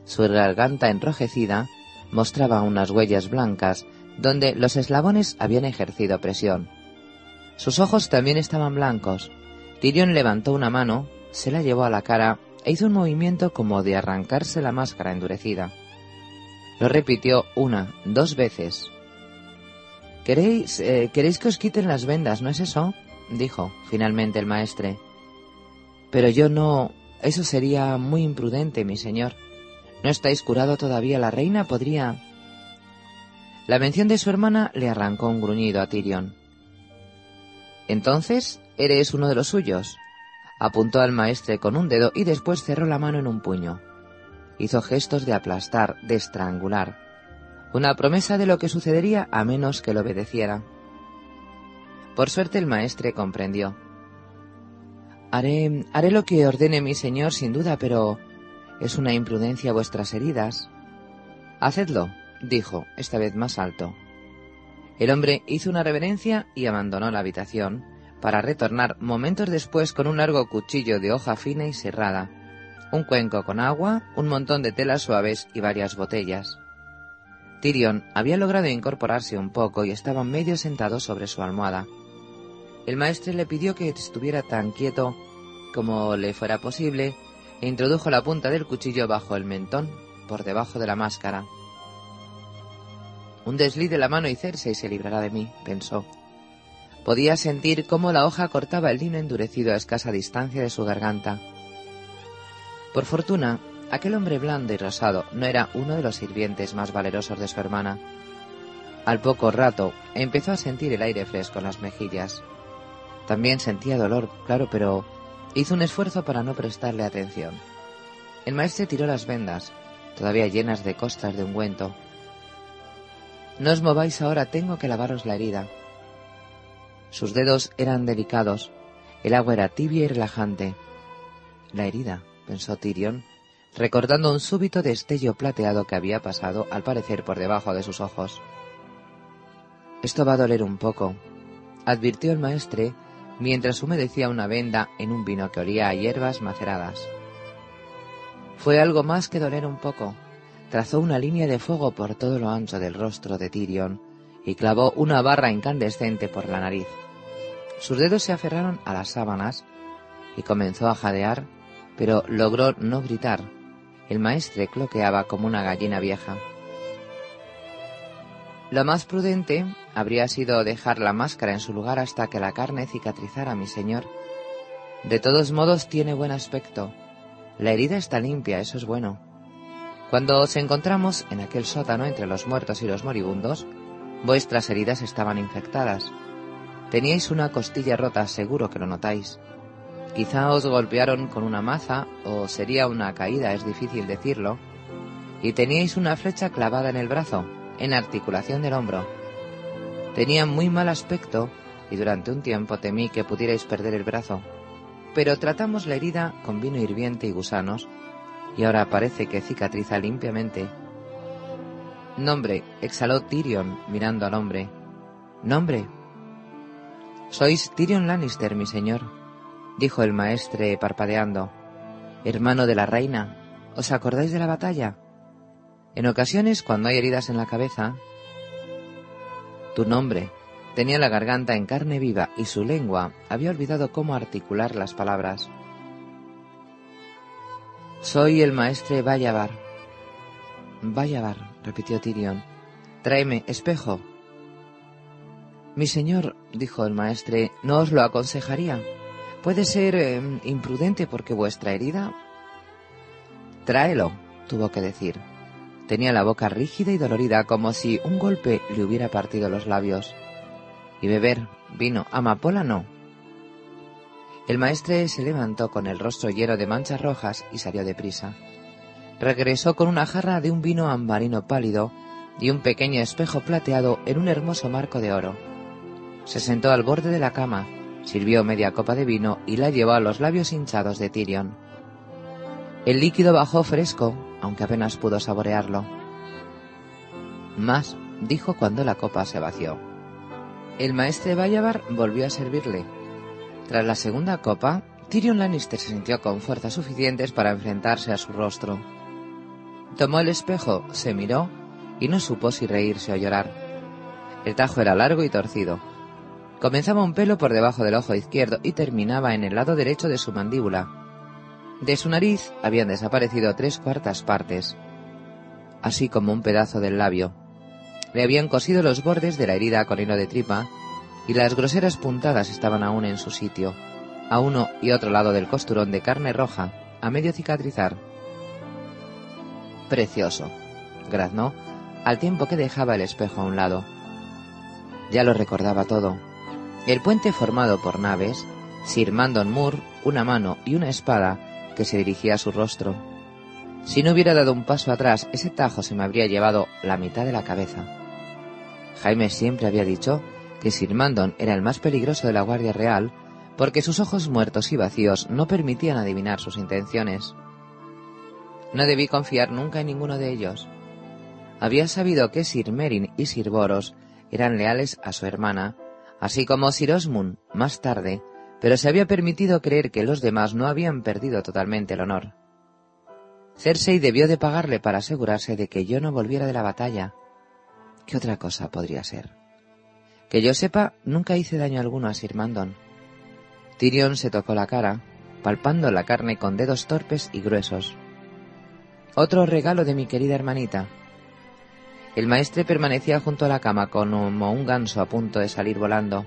Su garganta enrojecida mostraba unas huellas blancas donde los eslabones habían ejercido presión. Sus ojos también estaban blancos. Tyrion levantó una mano, se la llevó a la cara e hizo un movimiento como de arrancarse la máscara endurecida. Lo repitió una, dos veces. ¿Queréis, eh, queréis que os quiten las vendas, no es eso? dijo finalmente el maestre. Pero yo no. Eso sería muy imprudente, mi señor. ¿No estáis curado todavía? La reina podría. La mención de su hermana le arrancó un gruñido a Tyrion. Entonces, eres uno de los suyos. Apuntó al maestre con un dedo y después cerró la mano en un puño. Hizo gestos de aplastar, de estrangular. Una promesa de lo que sucedería a menos que lo obedeciera. Por suerte el maestre comprendió. Haré, haré lo que ordene mi señor, sin duda, pero es una imprudencia vuestras heridas. Hacedlo, dijo, esta vez más alto. El hombre hizo una reverencia y abandonó la habitación, para retornar momentos después con un largo cuchillo de hoja fina y serrada, un cuenco con agua, un montón de telas suaves y varias botellas. Tyrion había logrado incorporarse un poco y estaba medio sentado sobre su almohada. El maestre le pidió que estuviera tan quieto como le fuera posible e introdujo la punta del cuchillo bajo el mentón, por debajo de la máscara. Un desliz de la mano y Cersei se librará de mí, pensó. Podía sentir cómo la hoja cortaba el lino endurecido a escasa distancia de su garganta. Por fortuna, aquel hombre blando y rosado no era uno de los sirvientes más valerosos de su hermana. Al poco rato empezó a sentir el aire fresco en las mejillas. También sentía dolor, claro, pero hizo un esfuerzo para no prestarle atención. El maestre tiró las vendas, todavía llenas de costas de ungüento. No os mováis ahora, tengo que lavaros la herida. Sus dedos eran delicados, el agua era tibia y relajante. La herida, pensó Tyrion, recordando un súbito destello plateado que había pasado al parecer por debajo de sus ojos. Esto va a doler un poco, advirtió el maestre mientras humedecía una venda en un vino que olía a hierbas maceradas. Fue algo más que doler un poco. Trazó una línea de fuego por todo lo ancho del rostro de Tyrion y clavó una barra incandescente por la nariz. Sus dedos se aferraron a las sábanas y comenzó a jadear, pero logró no gritar. El maestre cloqueaba como una gallina vieja. Lo más prudente habría sido dejar la máscara en su lugar hasta que la carne cicatrizara, mi señor. De todos modos tiene buen aspecto. La herida está limpia, eso es bueno. Cuando os encontramos en aquel sótano entre los muertos y los moribundos, vuestras heridas estaban infectadas. Teníais una costilla rota, seguro que lo notáis. Quizá os golpearon con una maza, o sería una caída, es difícil decirlo, y teníais una flecha clavada en el brazo, en articulación del hombro. Tenía muy mal aspecto y durante un tiempo temí que pudierais perder el brazo. Pero tratamos la herida con vino hirviente y gusanos y ahora parece que cicatriza limpiamente. Nombre, exhaló Tyrion mirando al hombre. Nombre. Sois Tyrion Lannister, mi señor, dijo el maestre parpadeando. Hermano de la reina, ¿os acordáis de la batalla? En ocasiones, cuando hay heridas en la cabeza, tu nombre tenía la garganta en carne viva y su lengua había olvidado cómo articular las palabras. Soy el maestre Vallavar. Vallavar, repitió Tyrion. Tráeme espejo. Mi señor, dijo el maestre, no os lo aconsejaría. Puede ser eh, imprudente porque vuestra herida. Tráelo, tuvo que decir. Tenía la boca rígida y dolorida como si un golpe le hubiera partido los labios. Y beber vino amapola no. El maestre se levantó con el rostro lleno de manchas rojas y salió deprisa. Regresó con una jarra de un vino ambarino pálido y un pequeño espejo plateado en un hermoso marco de oro. Se sentó al borde de la cama, sirvió media copa de vino y la llevó a los labios hinchados de Tyrion. El líquido bajó fresco, aunque apenas pudo saborearlo. Más, dijo cuando la copa se vació. El maestre Vallavar volvió a servirle. Tras la segunda copa, Tyrion Lannister se sintió con fuerzas suficientes para enfrentarse a su rostro. Tomó el espejo, se miró y no supo si reírse o llorar. El tajo era largo y torcido. Comenzaba un pelo por debajo del ojo izquierdo y terminaba en el lado derecho de su mandíbula. De su nariz habían desaparecido tres cuartas partes, así como un pedazo del labio. Le habían cosido los bordes de la herida con hilo de tripa y las groseras puntadas estaban aún en su sitio, a uno y otro lado del costurón de carne roja, a medio cicatrizar. Precioso, graznó al tiempo que dejaba el espejo a un lado. Ya lo recordaba todo. El puente formado por naves, Sir Mandon Moore, una mano y una espada que se dirigía a su rostro. Si no hubiera dado un paso atrás, ese tajo se me habría llevado la mitad de la cabeza. Jaime siempre había dicho que Sir Mandon era el más peligroso de la Guardia Real porque sus ojos muertos y vacíos no permitían adivinar sus intenciones. No debí confiar nunca en ninguno de ellos. Había sabido que Sir Merin y Sir Boros eran leales a su hermana, así como Sir Osmund más tarde, pero se había permitido creer que los demás no habían perdido totalmente el honor. Cersei debió de pagarle para asegurarse de que yo no volviera de la batalla. ¿Qué otra cosa podría ser? Que yo sepa, nunca hice daño alguno a Sir Mandon. Tyrion se tocó la cara, palpando la carne con dedos torpes y gruesos. Otro regalo de mi querida hermanita, el maestre permanecía junto a la cama como un ganso a punto de salir volando.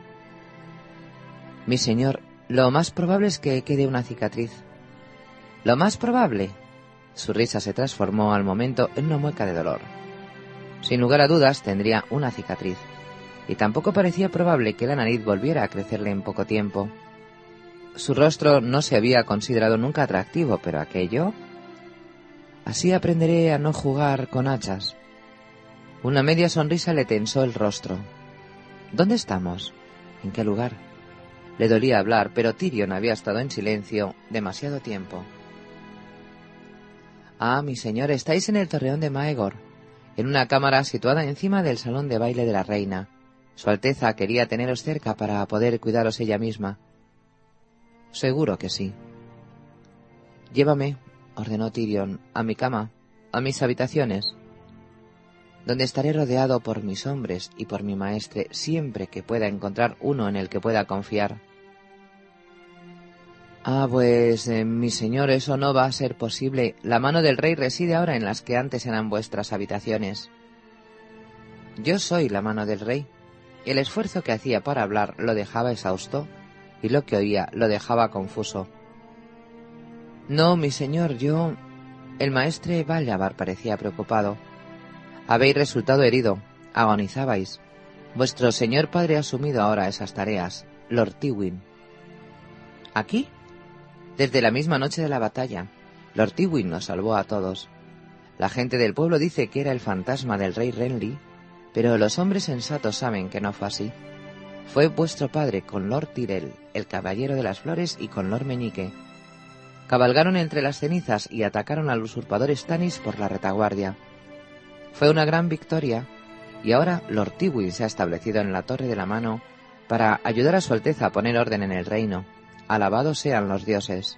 Mi señor, lo más probable es que quede una cicatriz. ¿Lo más probable? Su risa se transformó al momento en una mueca de dolor. Sin lugar a dudas tendría una cicatriz, y tampoco parecía probable que la nariz volviera a crecerle en poco tiempo. Su rostro no se había considerado nunca atractivo, pero aquello... Así aprenderé a no jugar con hachas. Una media sonrisa le tensó el rostro. ¿Dónde estamos? ¿En qué lugar? Le dolía hablar, pero Tyrion había estado en silencio demasiado tiempo. Ah, mi señor, estáis en el torreón de Maegor, en una cámara situada encima del salón de baile de la reina. Su Alteza quería teneros cerca para poder cuidaros ella misma. Seguro que sí. Llévame, ordenó Tyrion, a mi cama, a mis habitaciones donde estaré rodeado por mis hombres y por mi maestre siempre que pueda encontrar uno en el que pueda confiar. Ah, pues, eh, mi señor, eso no va a ser posible. La mano del rey reside ahora en las que antes eran vuestras habitaciones. Yo soy la mano del rey. El esfuerzo que hacía para hablar lo dejaba exhausto y lo que oía lo dejaba confuso. No, mi señor, yo... El maestre Vallavar parecía preocupado. Habéis resultado herido, agonizabais. Vuestro señor padre ha asumido ahora esas tareas, Lord Tywin. ¿Aquí? Desde la misma noche de la batalla, Lord Tywin nos salvó a todos. La gente del pueblo dice que era el fantasma del rey Renly, pero los hombres sensatos saben que no fue así. Fue vuestro padre con Lord Tyrell, el caballero de las flores, y con Lord Meñique. Cabalgaron entre las cenizas y atacaron al usurpador Stannis por la retaguardia. Fue una gran victoria y ahora Lord Tywin se ha establecido en la Torre de la Mano para ayudar a Su Alteza a poner orden en el reino. Alabados sean los dioses.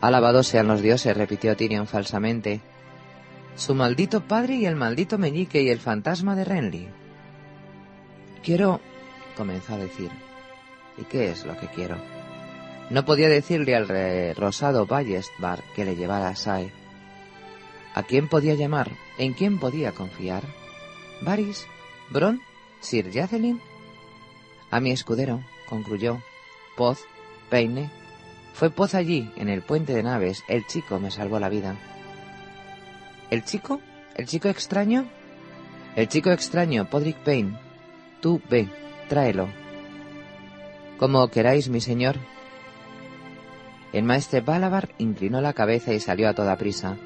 Alabados sean los dioses, repitió Tyrion falsamente. Su maldito padre y el maldito meñique y el fantasma de Renly. Quiero... comenzó a decir. ¿Y qué es lo que quiero? No podía decirle al rosado Ballestbar que le llevara a Sae. ¿A quién podía llamar? ¿En quién podía confiar? ¿Varys? ¿Bron? ¿Sir Jacelyn? A mi escudero, concluyó. Poz, Peine. Fue Poz allí, en el puente de naves. El chico me salvó la vida. ¿El chico? ¿El chico extraño? El chico extraño, Podrick Payne. Tú ve, tráelo. Como queráis, mi señor. El maestre Balabar inclinó la cabeza y salió a toda prisa.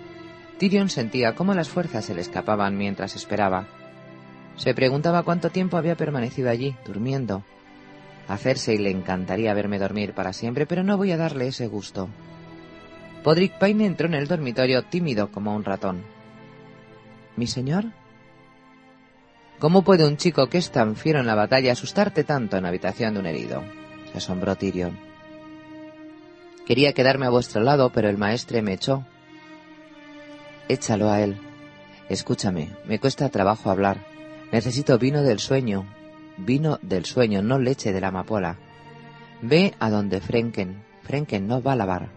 Tyrion sentía cómo las fuerzas se le escapaban mientras esperaba. Se preguntaba cuánto tiempo había permanecido allí, durmiendo. A Cersei le encantaría verme dormir para siempre, pero no voy a darle ese gusto. Podrick Payne entró en el dormitorio tímido como un ratón. ¿Mi señor? ¿Cómo puede un chico que es tan fiero en la batalla asustarte tanto en la habitación de un herido? se asombró Tyrion. Quería quedarme a vuestro lado, pero el maestre me echó. Échalo a él. Escúchame, me cuesta trabajo hablar. Necesito vino del sueño. Vino del sueño, no leche de la amapola. Ve a donde Frenken. Frenken no va a lavar.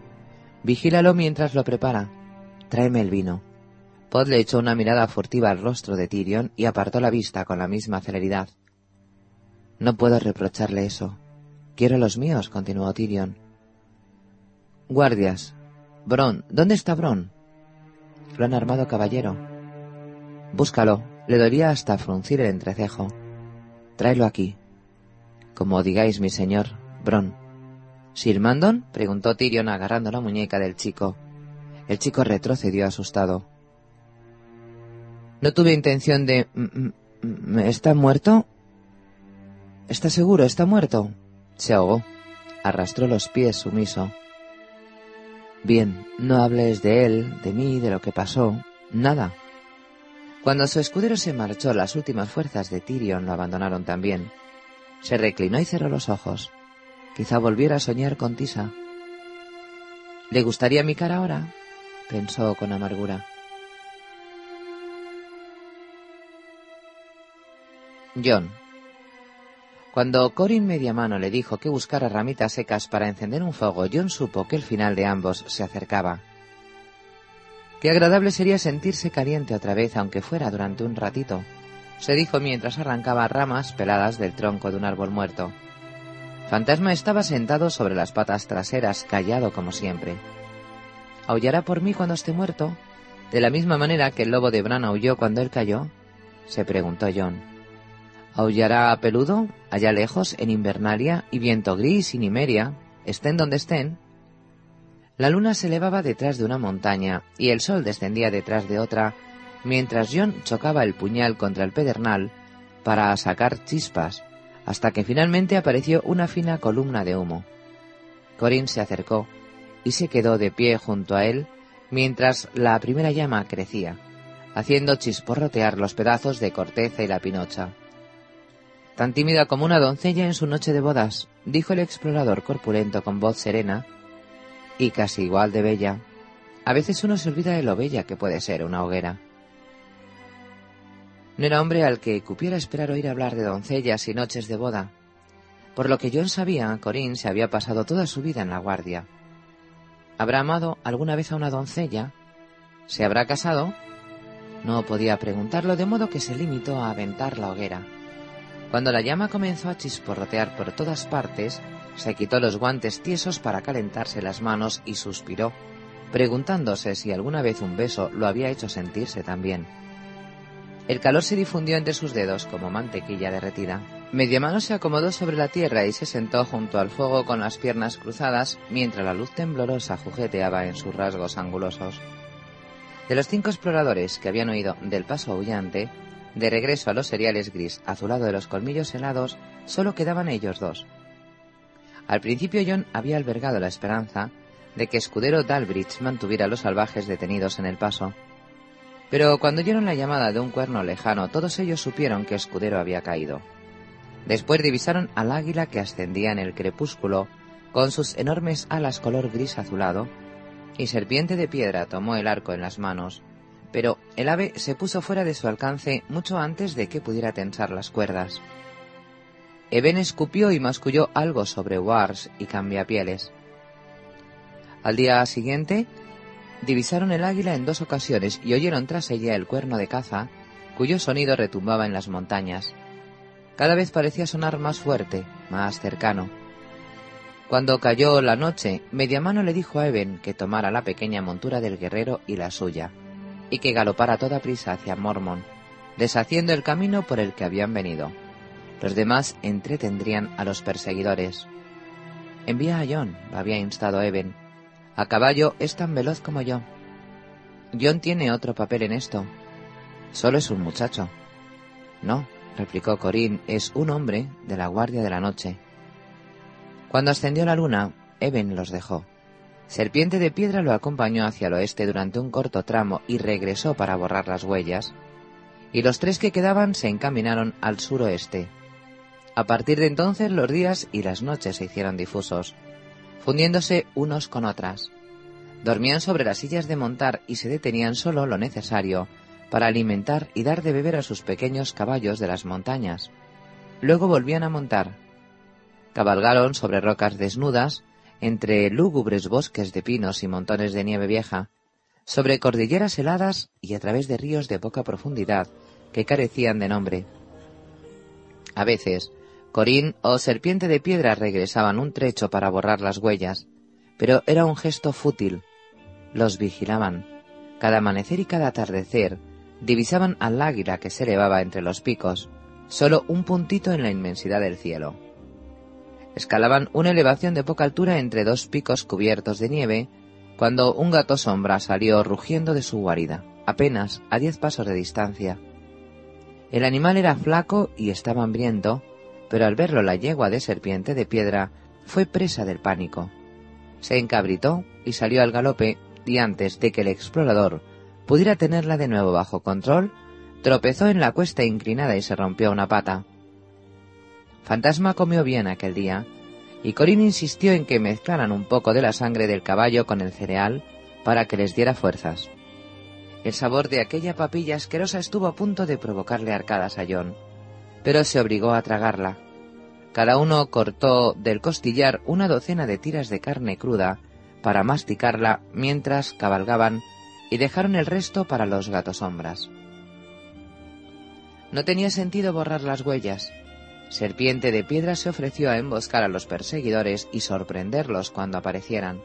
Vigílalo mientras lo prepara. Tráeme el vino. Pod le echó una mirada furtiva al rostro de Tyrion y apartó la vista con la misma celeridad. No puedo reprocharle eso. Quiero los míos, continuó Tyrion. Guardias. Bron, ¿dónde está Bron? Lo han armado caballero. Búscalo. Le dolía hasta fruncir el entrecejo. Tráelo aquí. Como digáis, mi señor. Bron. ¿Sir Mandon? preguntó Tyrion agarrando la muñeca del chico. El chico retrocedió asustado. No tuve intención de... ¿Está muerto? ¿Está seguro? ¿Está muerto? Se ahogó. Arrastró los pies sumiso. Bien, no hables de él, de mí, de lo que pasó. Nada. Cuando su escudero se marchó, las últimas fuerzas de Tyrion lo abandonaron también. Se reclinó y cerró los ojos. Quizá volviera a soñar con Tisa. ¿Le gustaría mi cara ahora? pensó con amargura. John. Cuando Corin Mediamano le dijo que buscara ramitas secas para encender un fuego, John supo que el final de ambos se acercaba. Qué agradable sería sentirse caliente otra vez, aunque fuera durante un ratito, se dijo mientras arrancaba ramas peladas del tronco de un árbol muerto. Fantasma estaba sentado sobre las patas traseras, callado como siempre. ¿Aullará por mí cuando esté muerto? ¿De la misma manera que el lobo de Bran aulló cuando él cayó? se preguntó John. ¿Aullará a peludo, allá lejos, en Invernalia y viento gris y Nimeria, estén donde estén? La luna se elevaba detrás de una montaña y el sol descendía detrás de otra, mientras John chocaba el puñal contra el pedernal para sacar chispas, hasta que finalmente apareció una fina columna de humo. Corin se acercó y se quedó de pie junto a él mientras la primera llama crecía, haciendo chisporrotear los pedazos de corteza y la pinocha. Tan tímida como una doncella en su noche de bodas, dijo el explorador corpulento con voz serena, y casi igual de bella. A veces uno se olvida de lo bella que puede ser una hoguera. No era hombre al que cupiera esperar oír hablar de doncellas y noches de boda. Por lo que John sabía, Corín se había pasado toda su vida en la guardia. ¿Habrá amado alguna vez a una doncella? ¿Se habrá casado? No podía preguntarlo, de modo que se limitó a aventar la hoguera. Cuando la llama comenzó a chisporrotear por todas partes, se quitó los guantes tiesos para calentarse las manos y suspiró, preguntándose si alguna vez un beso lo había hecho sentirse tan bien. El calor se difundió entre sus dedos como mantequilla derretida. mano se acomodó sobre la tierra y se sentó junto al fuego con las piernas cruzadas mientras la luz temblorosa jugueteaba en sus rasgos angulosos. De los cinco exploradores que habían oído del paso aullante, de regreso a los cereales gris azulado de los colmillos helados, solo quedaban ellos dos. Al principio John había albergado la esperanza de que Escudero Dalbridge mantuviera a los salvajes detenidos en el paso. Pero cuando oyeron la llamada de un cuerno lejano, todos ellos supieron que Escudero había caído. Después divisaron al águila que ascendía en el crepúsculo, con sus enormes alas color gris azulado, y Serpiente de Piedra tomó el arco en las manos, pero el ave se puso fuera de su alcance mucho antes de que pudiera tensar las cuerdas. Eben escupió y masculló algo sobre Wars y Cambiapieles. Al día siguiente, divisaron el águila en dos ocasiones y oyeron tras ella el cuerno de caza, cuyo sonido retumbaba en las montañas. Cada vez parecía sonar más fuerte, más cercano. Cuando cayó la noche, Mediamano le dijo a Eben que tomara la pequeña montura del guerrero y la suya y que galopara a toda prisa hacia Mormon, deshaciendo el camino por el que habían venido. Los demás entretendrían a los perseguidores. Envía a John, había instado Eben. A caballo es tan veloz como yo. John tiene otro papel en esto. Solo es un muchacho. No, replicó Corín, es un hombre de la Guardia de la Noche. Cuando ascendió la luna, Eben los dejó. Serpiente de Piedra lo acompañó hacia el oeste durante un corto tramo y regresó para borrar las huellas, y los tres que quedaban se encaminaron al suroeste. A partir de entonces los días y las noches se hicieron difusos, fundiéndose unos con otras. Dormían sobre las sillas de montar y se detenían solo lo necesario para alimentar y dar de beber a sus pequeños caballos de las montañas. Luego volvían a montar. Cabalgaron sobre rocas desnudas, entre lúgubres bosques de pinos y montones de nieve vieja, sobre cordilleras heladas y a través de ríos de poca profundidad que carecían de nombre. A veces, Corín o Serpiente de Piedra regresaban un trecho para borrar las huellas, pero era un gesto fútil. Los vigilaban. Cada amanecer y cada atardecer divisaban al águila que se elevaba entre los picos, solo un puntito en la inmensidad del cielo. Escalaban una elevación de poca altura entre dos picos cubiertos de nieve cuando un gato sombra salió rugiendo de su guarida, apenas a diez pasos de distancia. El animal era flaco y estaba hambriento, pero al verlo la yegua de serpiente de piedra fue presa del pánico. Se encabritó y salió al galope y antes de que el explorador pudiera tenerla de nuevo bajo control, tropezó en la cuesta inclinada y se rompió una pata. Fantasma comió bien aquel día, y Corín insistió en que mezclaran un poco de la sangre del caballo con el cereal para que les diera fuerzas. El sabor de aquella papilla asquerosa estuvo a punto de provocarle arcadas a John, pero se obligó a tragarla. Cada uno cortó del costillar una docena de tiras de carne cruda para masticarla mientras cabalgaban y dejaron el resto para los gatos sombras. No tenía sentido borrar las huellas. Serpiente de Piedra se ofreció a emboscar a los perseguidores y sorprenderlos cuando aparecieran.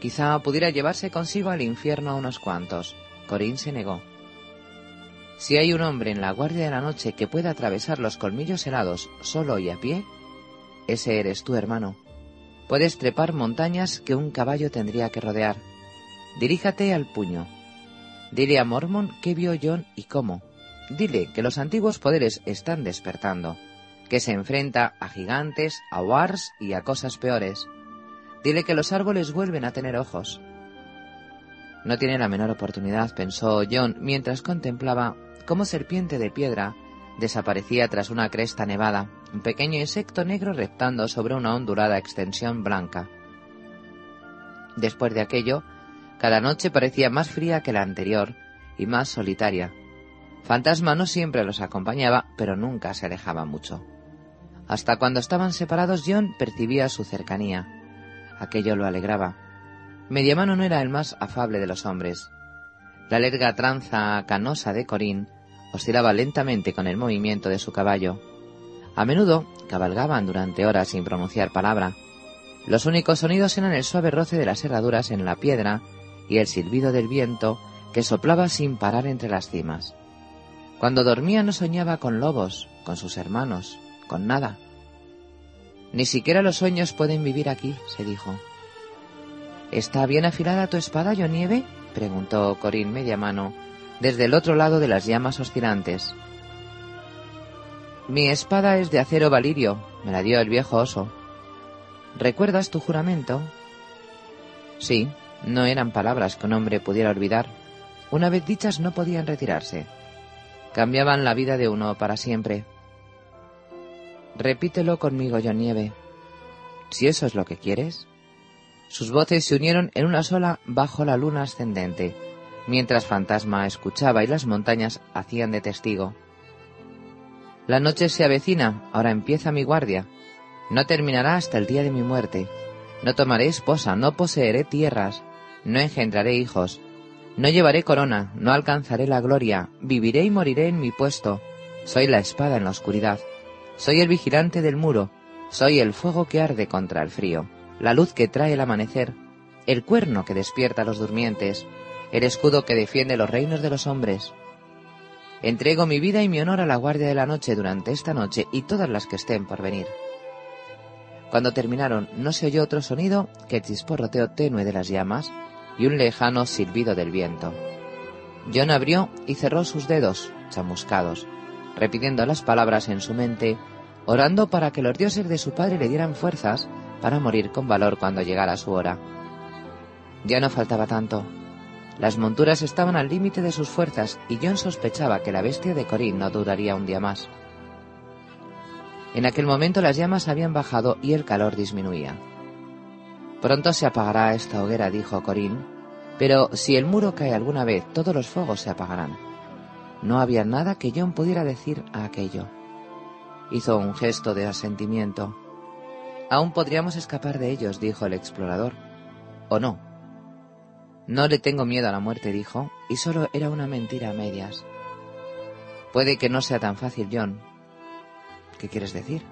Quizá pudiera llevarse consigo al infierno a unos cuantos. Corín se negó. Si hay un hombre en la guardia de la noche que pueda atravesar los colmillos helados solo y a pie, ese eres tú, hermano. Puedes trepar montañas que un caballo tendría que rodear. Diríjate al puño. Dile a Mormon qué vio John y cómo. Dile que los antiguos poderes están despertando, que se enfrenta a gigantes, a wars y a cosas peores. Dile que los árboles vuelven a tener ojos. No tiene la menor oportunidad, pensó John mientras contemplaba cómo serpiente de piedra desaparecía tras una cresta nevada, un pequeño insecto negro reptando sobre una ondulada extensión blanca. Después de aquello, cada noche parecía más fría que la anterior y más solitaria. Fantasma no siempre los acompañaba, pero nunca se alejaba mucho. Hasta cuando estaban separados, John percibía su cercanía. Aquello lo alegraba. Mediamano no era el más afable de los hombres. La larga tranza canosa de Corín oscilaba lentamente con el movimiento de su caballo. A menudo cabalgaban durante horas sin pronunciar palabra. Los únicos sonidos eran el suave roce de las herraduras en la piedra y el silbido del viento que soplaba sin parar entre las cimas. Cuando dormía no soñaba con lobos, con sus hermanos, con nada. Ni siquiera los sueños pueden vivir aquí, se dijo. ¿Está bien afilada tu espada, yo nieve? preguntó Corín media mano, desde el otro lado de las llamas oscilantes. Mi espada es de acero valirio, me la dio el viejo oso. ¿Recuerdas tu juramento? Sí, no eran palabras que un hombre pudiera olvidar. Una vez dichas no podían retirarse. Cambiaban la vida de uno para siempre. Repítelo conmigo, John Nieve. Si eso es lo que quieres. Sus voces se unieron en una sola bajo la luna ascendente, mientras Fantasma escuchaba y las montañas hacían de testigo. La noche se avecina, ahora empieza mi guardia. No terminará hasta el día de mi muerte. No tomaré esposa, no poseeré tierras, no engendraré hijos, no llevaré corona, no alcanzaré la gloria, viviré y moriré en mi puesto. Soy la espada en la oscuridad, soy el vigilante del muro, soy el fuego que arde contra el frío, la luz que trae el amanecer, el cuerno que despierta a los durmientes, el escudo que defiende los reinos de los hombres. Entrego mi vida y mi honor a la Guardia de la Noche durante esta noche y todas las que estén por venir. Cuando terminaron, no se oyó otro sonido que el chisporroteo tenue de las llamas y un lejano silbido del viento. John abrió y cerró sus dedos, chamuscados, repitiendo las palabras en su mente, orando para que los dioses de su padre le dieran fuerzas para morir con valor cuando llegara su hora. Ya no faltaba tanto. Las monturas estaban al límite de sus fuerzas y John sospechaba que la bestia de Corín no duraría un día más. En aquel momento las llamas habían bajado y el calor disminuía. Pronto se apagará esta hoguera, dijo Corín, pero si el muro cae alguna vez, todos los fuegos se apagarán. No había nada que John pudiera decir a aquello. Hizo un gesto de asentimiento. Aún podríamos escapar de ellos, dijo el explorador. ¿O no? No le tengo miedo a la muerte, dijo, y solo era una mentira a medias. Puede que no sea tan fácil, John, ¿Qué quieres decir?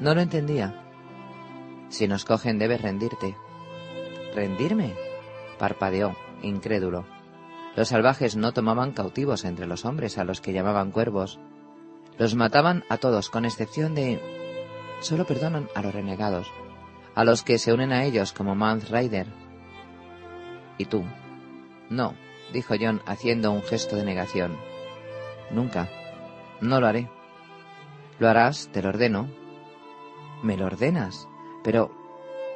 No lo entendía. Si nos cogen debes rendirte. ¿Rendirme? parpadeó, incrédulo. Los salvajes no tomaban cautivos entre los hombres a los que llamaban cuervos. Los mataban a todos, con excepción de... Solo perdonan a los renegados, a los que se unen a ellos como Mans Rider. ¿Y tú? No, dijo John haciendo un gesto de negación. Nunca. No lo haré. Lo harás, te lo ordeno. Me lo ordenas. Pero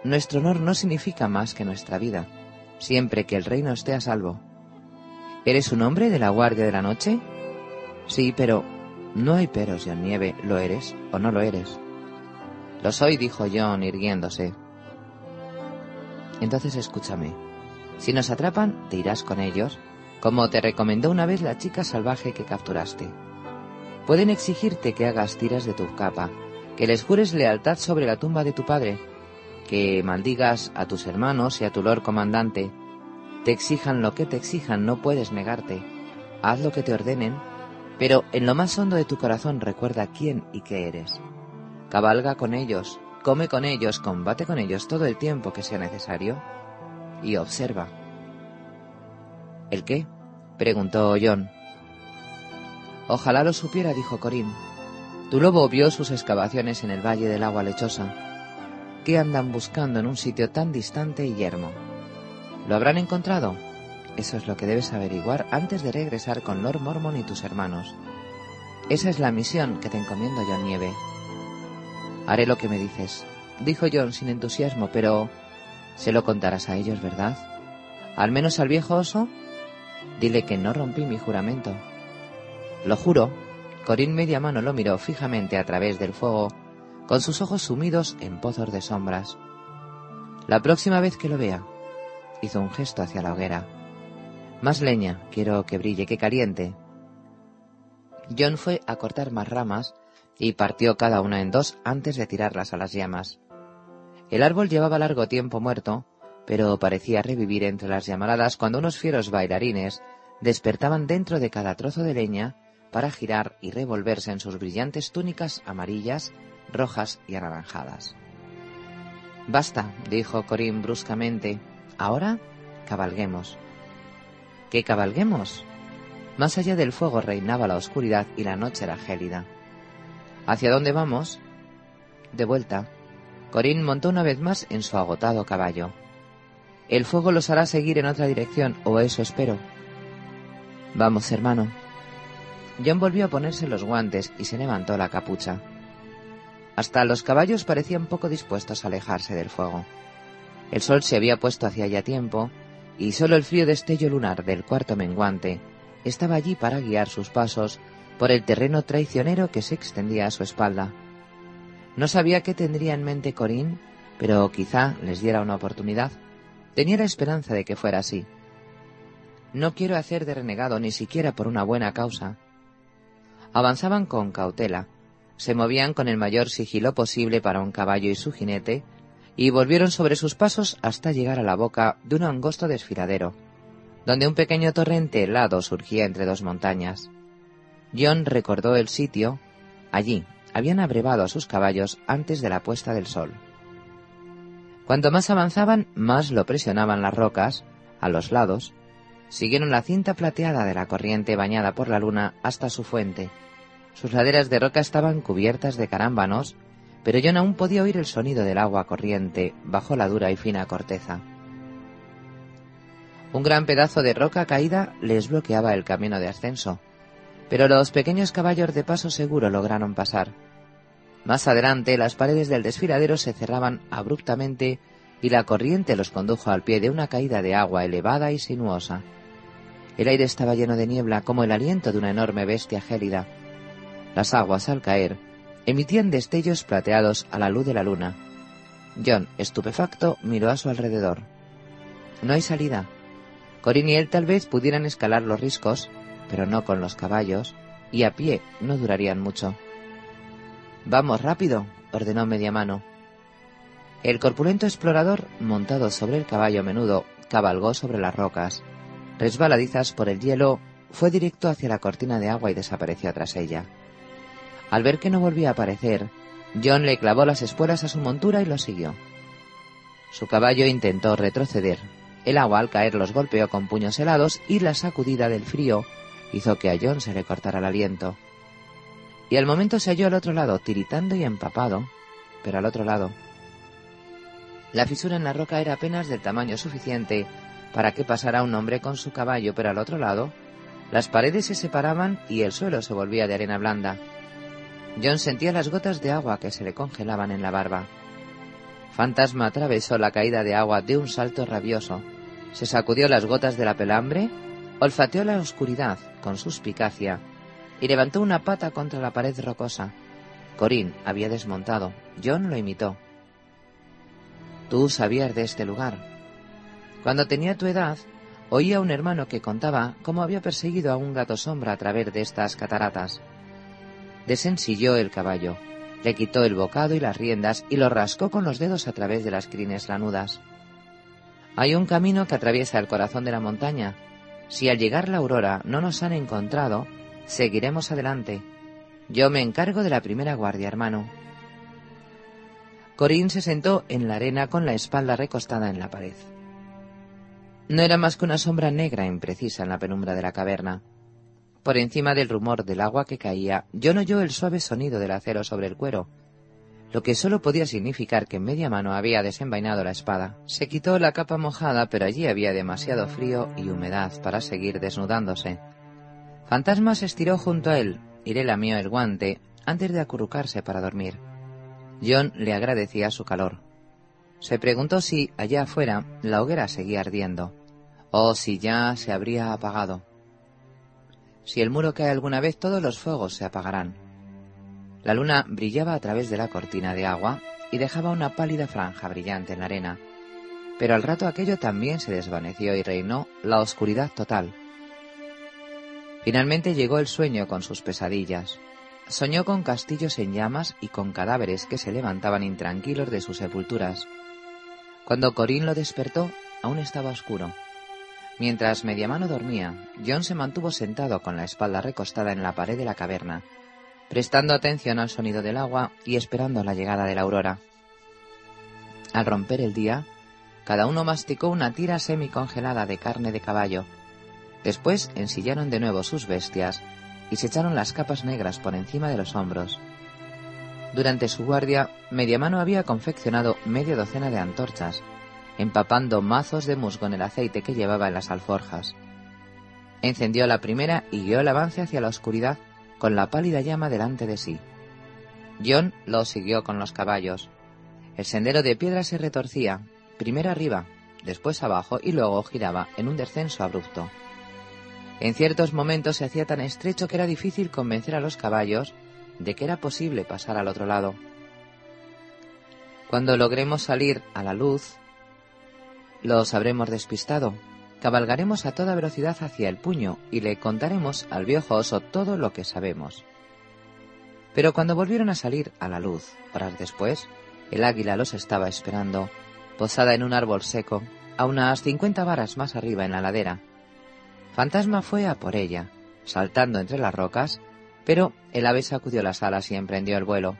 nuestro honor no significa más que nuestra vida, siempre que el reino esté a salvo. ¿Eres un hombre de la Guardia de la Noche? Sí, pero no hay peros, John Nieve. ¿Lo eres o no lo eres? Lo soy, dijo John, irguiéndose. Entonces escúchame. Si nos atrapan, te irás con ellos, como te recomendó una vez la chica salvaje que capturaste. Pueden exigirte que hagas tiras de tu capa, que les jures lealtad sobre la tumba de tu padre, que maldigas a tus hermanos y a tu lord comandante. Te exijan lo que te exijan, no puedes negarte. Haz lo que te ordenen, pero en lo más hondo de tu corazón recuerda quién y qué eres. Cabalga con ellos, come con ellos, combate con ellos todo el tiempo que sea necesario y observa. ¿El qué? preguntó John. Ojalá lo supiera, dijo Corín. Tu lobo vio sus excavaciones en el Valle del Agua Lechosa. ¿Qué andan buscando en un sitio tan distante y yermo? ¿Lo habrán encontrado? Eso es lo que debes averiguar antes de regresar con Lord Mormon y tus hermanos. Esa es la misión que te encomiendo, John Nieve. Haré lo que me dices, dijo John sin entusiasmo, pero se lo contarás a ellos, ¿verdad? Al menos al viejo oso. Dile que no rompí mi juramento. Lo juro. Corín media mano lo miró fijamente a través del fuego, con sus ojos sumidos en pozos de sombras. La próxima vez que lo vea, hizo un gesto hacia la hoguera. Más leña, quiero que brille, que caliente. John fue a cortar más ramas y partió cada una en dos antes de tirarlas a las llamas. El árbol llevaba largo tiempo muerto, pero parecía revivir entre las llamaradas cuando unos fieros bailarines despertaban dentro de cada trozo de leña para girar y revolverse en sus brillantes túnicas amarillas, rojas y anaranjadas. Basta, dijo Corín bruscamente. Ahora cabalguemos. ¿Qué cabalguemos? Más allá del fuego reinaba la oscuridad y la noche era gélida. ¿Hacia dónde vamos? De vuelta. Corín montó una vez más en su agotado caballo. El fuego los hará seguir en otra dirección, o eso espero. Vamos, hermano, John volvió a ponerse los guantes y se levantó la capucha. Hasta los caballos parecían poco dispuestos a alejarse del fuego. El sol se había puesto hacía ya tiempo, y solo el frío destello lunar del cuarto menguante estaba allí para guiar sus pasos por el terreno traicionero que se extendía a su espalda. No sabía qué tendría en mente Corín, pero quizá les diera una oportunidad. Tenía la esperanza de que fuera así. No quiero hacer de renegado ni siquiera por una buena causa, Avanzaban con cautela, se movían con el mayor sigilo posible para un caballo y su jinete, y volvieron sobre sus pasos hasta llegar a la boca de un angosto desfiladero, donde un pequeño torrente helado surgía entre dos montañas. John recordó el sitio. Allí habían abrevado a sus caballos antes de la puesta del sol. Cuanto más avanzaban, más lo presionaban las rocas, a los lados, Siguieron la cinta plateada de la corriente bañada por la luna hasta su fuente. Sus laderas de roca estaban cubiertas de carámbanos, pero John aún podía oír el sonido del agua corriente bajo la dura y fina corteza. Un gran pedazo de roca caída les bloqueaba el camino de ascenso, pero los pequeños caballos de paso seguro lograron pasar. Más adelante las paredes del desfiladero se cerraban abruptamente y la corriente los condujo al pie de una caída de agua elevada y sinuosa. El aire estaba lleno de niebla como el aliento de una enorme bestia gélida. Las aguas, al caer, emitían destellos plateados a la luz de la luna. John, estupefacto, miró a su alrededor. No hay salida. Corín y él tal vez pudieran escalar los riscos, pero no con los caballos, y a pie no durarían mucho. Vamos rápido, ordenó media mano. El corpulento explorador, montado sobre el caballo menudo, cabalgó sobre las rocas. Resbaladizas por el hielo, fue directo hacia la cortina de agua y desapareció tras ella. Al ver que no volvía a aparecer, John le clavó las espuelas a su montura y lo siguió. Su caballo intentó retroceder. El agua al caer los golpeó con puños helados y la sacudida del frío hizo que a John se le cortara el aliento. Y al momento se halló al otro lado, tiritando y empapado, pero al otro lado. La fisura en la roca era apenas del tamaño suficiente para que pasara un hombre con su caballo, pero al otro lado, las paredes se separaban y el suelo se volvía de arena blanda. John sentía las gotas de agua que se le congelaban en la barba. Fantasma atravesó la caída de agua de un salto rabioso, se sacudió las gotas de la pelambre, olfateó la oscuridad con suspicacia y levantó una pata contra la pared rocosa. Corín había desmontado. John lo imitó. Tú sabías de este lugar. Cuando tenía tu edad, oí a un hermano que contaba cómo había perseguido a un gato sombra a través de estas cataratas. Desensilló el caballo, le quitó el bocado y las riendas y lo rascó con los dedos a través de las crines lanudas. Hay un camino que atraviesa el corazón de la montaña. Si al llegar la aurora no nos han encontrado, seguiremos adelante. Yo me encargo de la primera guardia, hermano. Corín se sentó en la arena con la espalda recostada en la pared. No era más que una sombra negra imprecisa en la penumbra de la caverna. Por encima del rumor del agua que caía, no oyó el suave sonido del acero sobre el cuero, lo que solo podía significar que en media mano había desenvainado la espada. Se quitó la capa mojada, pero allí había demasiado frío y humedad para seguir desnudándose. Fantasma se estiró junto a él y le lamió el guante antes de acurrucarse para dormir. John le agradecía su calor. Se preguntó si, allá afuera, la hoguera seguía ardiendo, o si ya se habría apagado. Si el muro cae alguna vez, todos los fuegos se apagarán. La luna brillaba a través de la cortina de agua y dejaba una pálida franja brillante en la arena, pero al rato aquello también se desvaneció y reinó la oscuridad total. Finalmente llegó el sueño con sus pesadillas. Soñó con castillos en llamas y con cadáveres que se levantaban intranquilos de sus sepulturas. Cuando Corín lo despertó, aún estaba oscuro. Mientras Mediamano dormía, John se mantuvo sentado con la espalda recostada en la pared de la caverna, prestando atención al sonido del agua y esperando la llegada de la aurora. Al romper el día, cada uno masticó una tira semicongelada de carne de caballo. Después ensillaron de nuevo sus bestias y se echaron las capas negras por encima de los hombros. Durante su guardia, Mediamano había confeccionado media docena de antorchas, empapando mazos de musgo en el aceite que llevaba en las alforjas. Encendió la primera y guió el avance hacia la oscuridad con la pálida llama delante de sí. John lo siguió con los caballos. El sendero de piedra se retorcía, primero arriba, después abajo y luego giraba en un descenso abrupto. En ciertos momentos se hacía tan estrecho que era difícil convencer a los caballos de que era posible pasar al otro lado. Cuando logremos salir a la luz, los habremos despistado. Cabalgaremos a toda velocidad hacia el puño y le contaremos al viejo oso todo lo que sabemos. Pero cuando volvieron a salir a la luz, horas después, el águila los estaba esperando, posada en un árbol seco, a unas cincuenta varas más arriba en la ladera, Fantasma fue a por ella, saltando entre las rocas, pero el ave sacudió las alas y emprendió el vuelo.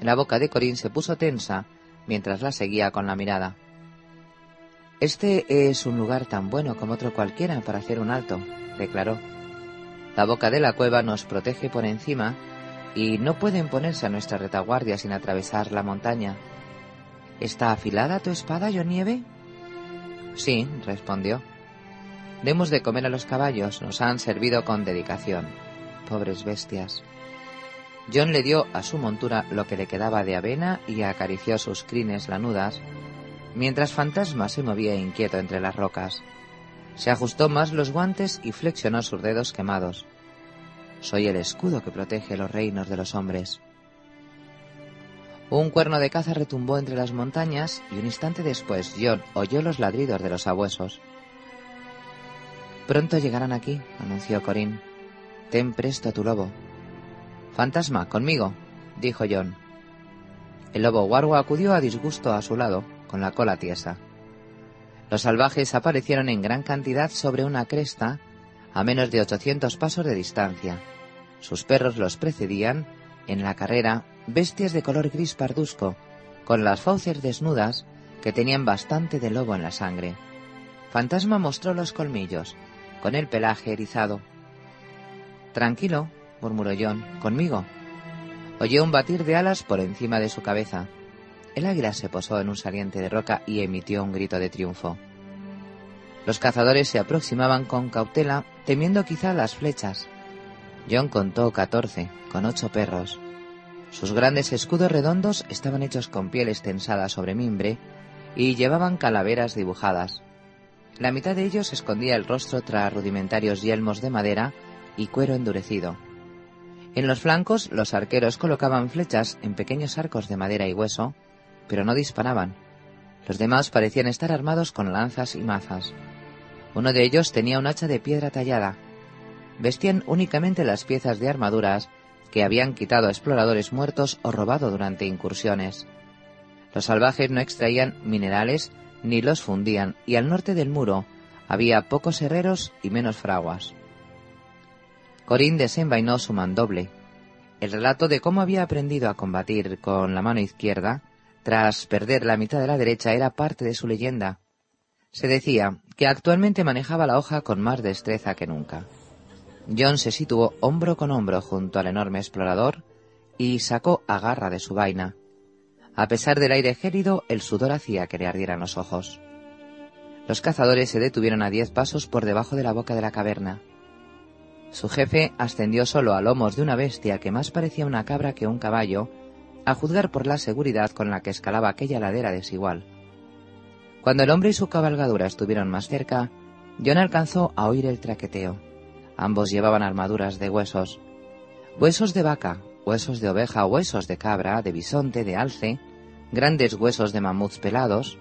La boca de Corín se puso tensa mientras la seguía con la mirada. Este es un lugar tan bueno como otro cualquiera para hacer un alto, declaró. La boca de la cueva nos protege por encima y no pueden ponerse a nuestra retaguardia sin atravesar la montaña. ¿Está afilada tu espada, John Nieve? Sí, respondió. Demos de comer a los caballos, nos han servido con dedicación. Pobres bestias. John le dio a su montura lo que le quedaba de avena y acarició sus crines lanudas, mientras Fantasma se movía inquieto entre las rocas. Se ajustó más los guantes y flexionó sus dedos quemados. Soy el escudo que protege los reinos de los hombres. Un cuerno de caza retumbó entre las montañas y un instante después John oyó los ladridos de los abuesos. Pronto llegarán aquí, anunció Corín. Ten presto a tu lobo. Fantasma, conmigo, dijo John. El lobo Wargo acudió a disgusto a su lado, con la cola tiesa. Los salvajes aparecieron en gran cantidad sobre una cresta a menos de 800 pasos de distancia. Sus perros los precedían, en la carrera, bestias de color gris pardusco, con las fauces desnudas que tenían bastante de lobo en la sangre. Fantasma mostró los colmillos, con el pelaje erizado. Tranquilo, murmuró John, conmigo. Oyó un batir de alas por encima de su cabeza. El águila se posó en un saliente de roca y emitió un grito de triunfo. Los cazadores se aproximaban con cautela, temiendo quizá las flechas. John contó catorce, con ocho perros. Sus grandes escudos redondos estaban hechos con pieles tensadas sobre mimbre y llevaban calaveras dibujadas. La mitad de ellos escondía el rostro tras rudimentarios yelmos de madera y cuero endurecido. En los flancos los arqueros colocaban flechas en pequeños arcos de madera y hueso, pero no disparaban. Los demás parecían estar armados con lanzas y mazas. Uno de ellos tenía un hacha de piedra tallada. Vestían únicamente las piezas de armaduras que habían quitado exploradores muertos o robado durante incursiones. Los salvajes no extraían minerales ni los fundían, y al norte del muro había pocos herreros y menos fraguas. Corín desenvainó su mandoble. El relato de cómo había aprendido a combatir con la mano izquierda, tras perder la mitad de la derecha, era parte de su leyenda. Se decía que actualmente manejaba la hoja con más destreza que nunca. John se situó hombro con hombro junto al enorme explorador y sacó a garra de su vaina. A pesar del aire gélido, el sudor hacía que le ardieran los ojos. Los cazadores se detuvieron a diez pasos por debajo de la boca de la caverna. Su jefe ascendió solo a lomos de una bestia que más parecía una cabra que un caballo, a juzgar por la seguridad con la que escalaba aquella ladera desigual. Cuando el hombre y su cabalgadura estuvieron más cerca, John alcanzó a oír el traqueteo. Ambos llevaban armaduras de huesos. Huesos de vaca, huesos de oveja, huesos de cabra, de bisonte, de alce, grandes huesos de mamuts pelados,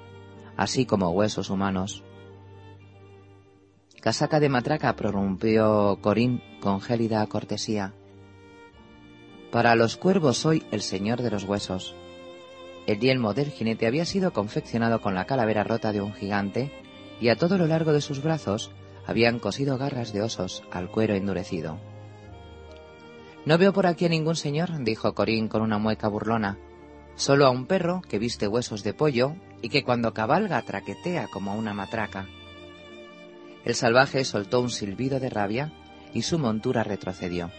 así como huesos humanos. Casaca de matraca, prorrumpió Corín con gélida cortesía. Para los cuervos soy el señor de los huesos. El yelmo del jinete había sido confeccionado con la calavera rota de un gigante, y a todo lo largo de sus brazos habían cosido garras de osos al cuero endurecido. No veo por aquí a ningún señor, dijo Corín con una mueca burlona, solo a un perro que viste huesos de pollo y que cuando cabalga traquetea como una matraca. El salvaje soltó un silbido de rabia y su montura retrocedió.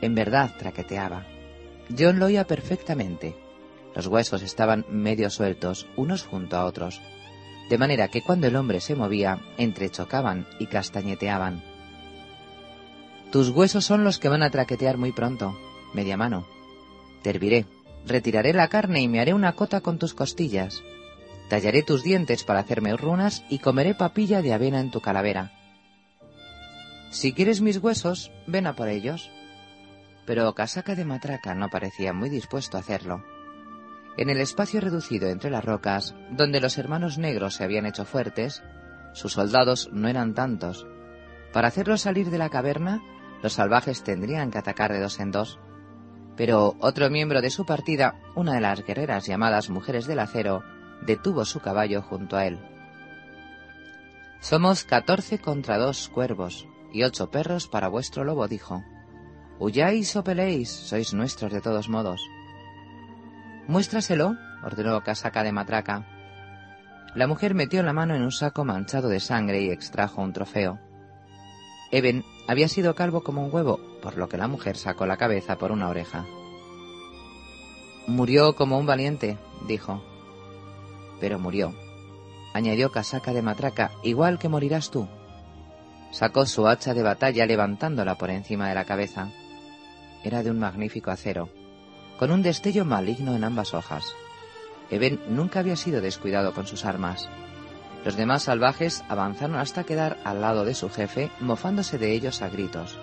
En verdad traqueteaba. John lo oía perfectamente. Los huesos estaban medio sueltos, unos junto a otros, de manera que cuando el hombre se movía, entrechocaban y castañeteaban. Tus huesos son los que van a traquetear muy pronto, media mano. Te herviré, retiraré la carne y me haré una cota con tus costillas. Tallaré tus dientes para hacerme runas y comeré papilla de avena en tu calavera. Si quieres mis huesos, ven a por ellos. Pero Casaca de Matraca no parecía muy dispuesto a hacerlo. En el espacio reducido entre las rocas, donde los hermanos negros se habían hecho fuertes, sus soldados no eran tantos. Para hacerlos salir de la caverna, los salvajes tendrían que atacar de dos en dos. Pero otro miembro de su partida, una de las guerreras llamadas Mujeres del Acero, detuvo su caballo junto a él. Somos catorce contra dos cuervos y ocho perros para vuestro lobo, dijo. Huyáis o peleéis, sois nuestros de todos modos. Muéstraselo, ordenó Casaca de Matraca. La mujer metió la mano en un saco manchado de sangre y extrajo un trofeo. Eben había sido calvo como un huevo, por lo que la mujer sacó la cabeza por una oreja. Murió como un valiente, dijo. Pero murió, añadió Casaca de Matraca, igual que morirás tú. Sacó su hacha de batalla levantándola por encima de la cabeza. Era de un magnífico acero, con un destello maligno en ambas hojas. Eben nunca había sido descuidado con sus armas. Los demás salvajes avanzaron hasta quedar al lado de su jefe, mofándose de ellos a gritos.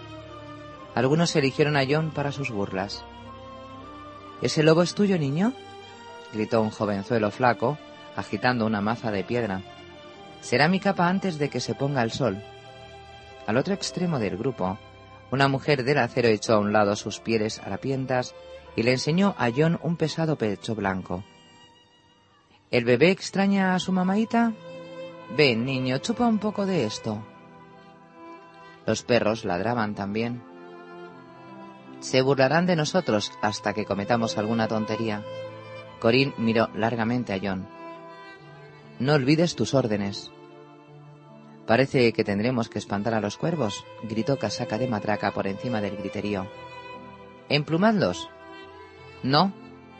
Algunos eligieron a John para sus burlas. ¿Ese lobo es tuyo, niño? gritó un jovenzuelo flaco, agitando una maza de piedra. Será mi capa antes de que se ponga el sol. Al otro extremo del grupo, una mujer del acero echó a un lado sus pieles harapientas y le enseñó a John un pesado pecho blanco. ¿El bebé extraña a su mamaita? Ven, niño, chupa un poco de esto. Los perros ladraban también. Se burlarán de nosotros hasta que cometamos alguna tontería. Corín miró largamente a John. No olvides tus órdenes. Parece que tendremos que espantar a los cuervos, gritó Casaca de Matraca por encima del griterío. ¿Emplumadlos? No.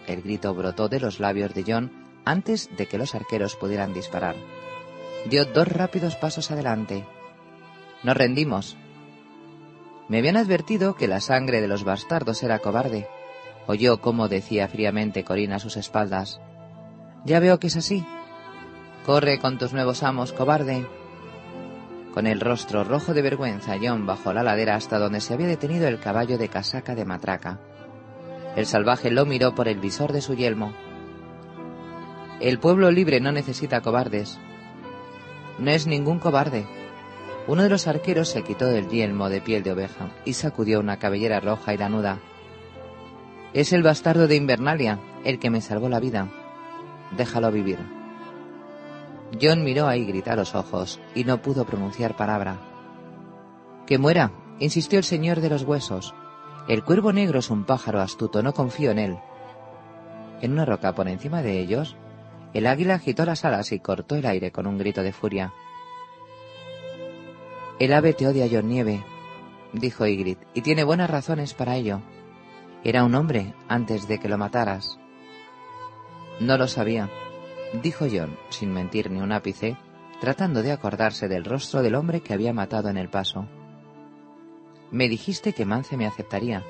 El grito brotó de los labios de John antes de que los arqueros pudieran disparar. Dio dos rápidos pasos adelante. Nos rendimos. Me habían advertido que la sangre de los bastardos era cobarde. Oyó cómo decía fríamente Corina a sus espaldas. Ya veo que es así. Corre con tus nuevos amos, cobarde. Con el rostro rojo de vergüenza, John bajó la ladera hasta donde se había detenido el caballo de casaca de matraca. El salvaje lo miró por el visor de su yelmo. El pueblo libre no necesita cobardes. No es ningún cobarde. Uno de los arqueros se quitó del yelmo de piel de oveja y sacudió una cabellera roja y lanuda. Es el bastardo de Invernalia, el que me salvó la vida. Déjalo vivir. John miró a Ygritte a los ojos y no pudo pronunciar palabra. Que muera, insistió el señor de los huesos. El cuervo negro es un pájaro astuto, no confío en él. En una roca por encima de ellos, el águila agitó las alas y cortó el aire con un grito de furia. El ave te odia, John Nieve, dijo Ygritte, y tiene buenas razones para ello. Era un hombre antes de que lo mataras. No lo sabía, dijo John, sin mentir ni un ápice, tratando de acordarse del rostro del hombre que había matado en el paso. Me dijiste que Mance me aceptaría.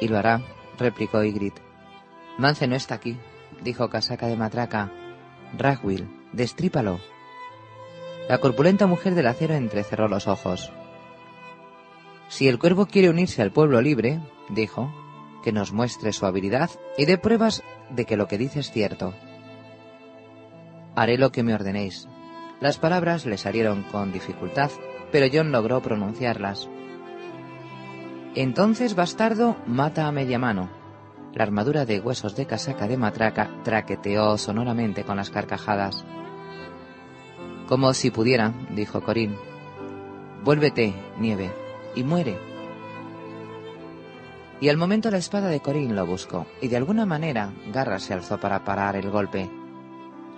Y lo hará, replicó Ygritte. Mance no está aquí, dijo Casaca de Matraca. Ragwill, destrípalo. La corpulenta mujer del acero entrecerró los ojos. Si el cuervo quiere unirse al pueblo libre, dijo, que nos muestre su habilidad y dé pruebas de que lo que dice es cierto. Haré lo que me ordenéis. Las palabras le salieron con dificultad, pero John logró pronunciarlas. Entonces, bastardo, mata a media mano. La armadura de huesos de casaca de matraca traqueteó sonoramente con las carcajadas. Como si pudiera, dijo Corín. Vuélvete, nieve, y muere. Y al momento la espada de Corín lo buscó, y de alguna manera Garra se alzó para parar el golpe.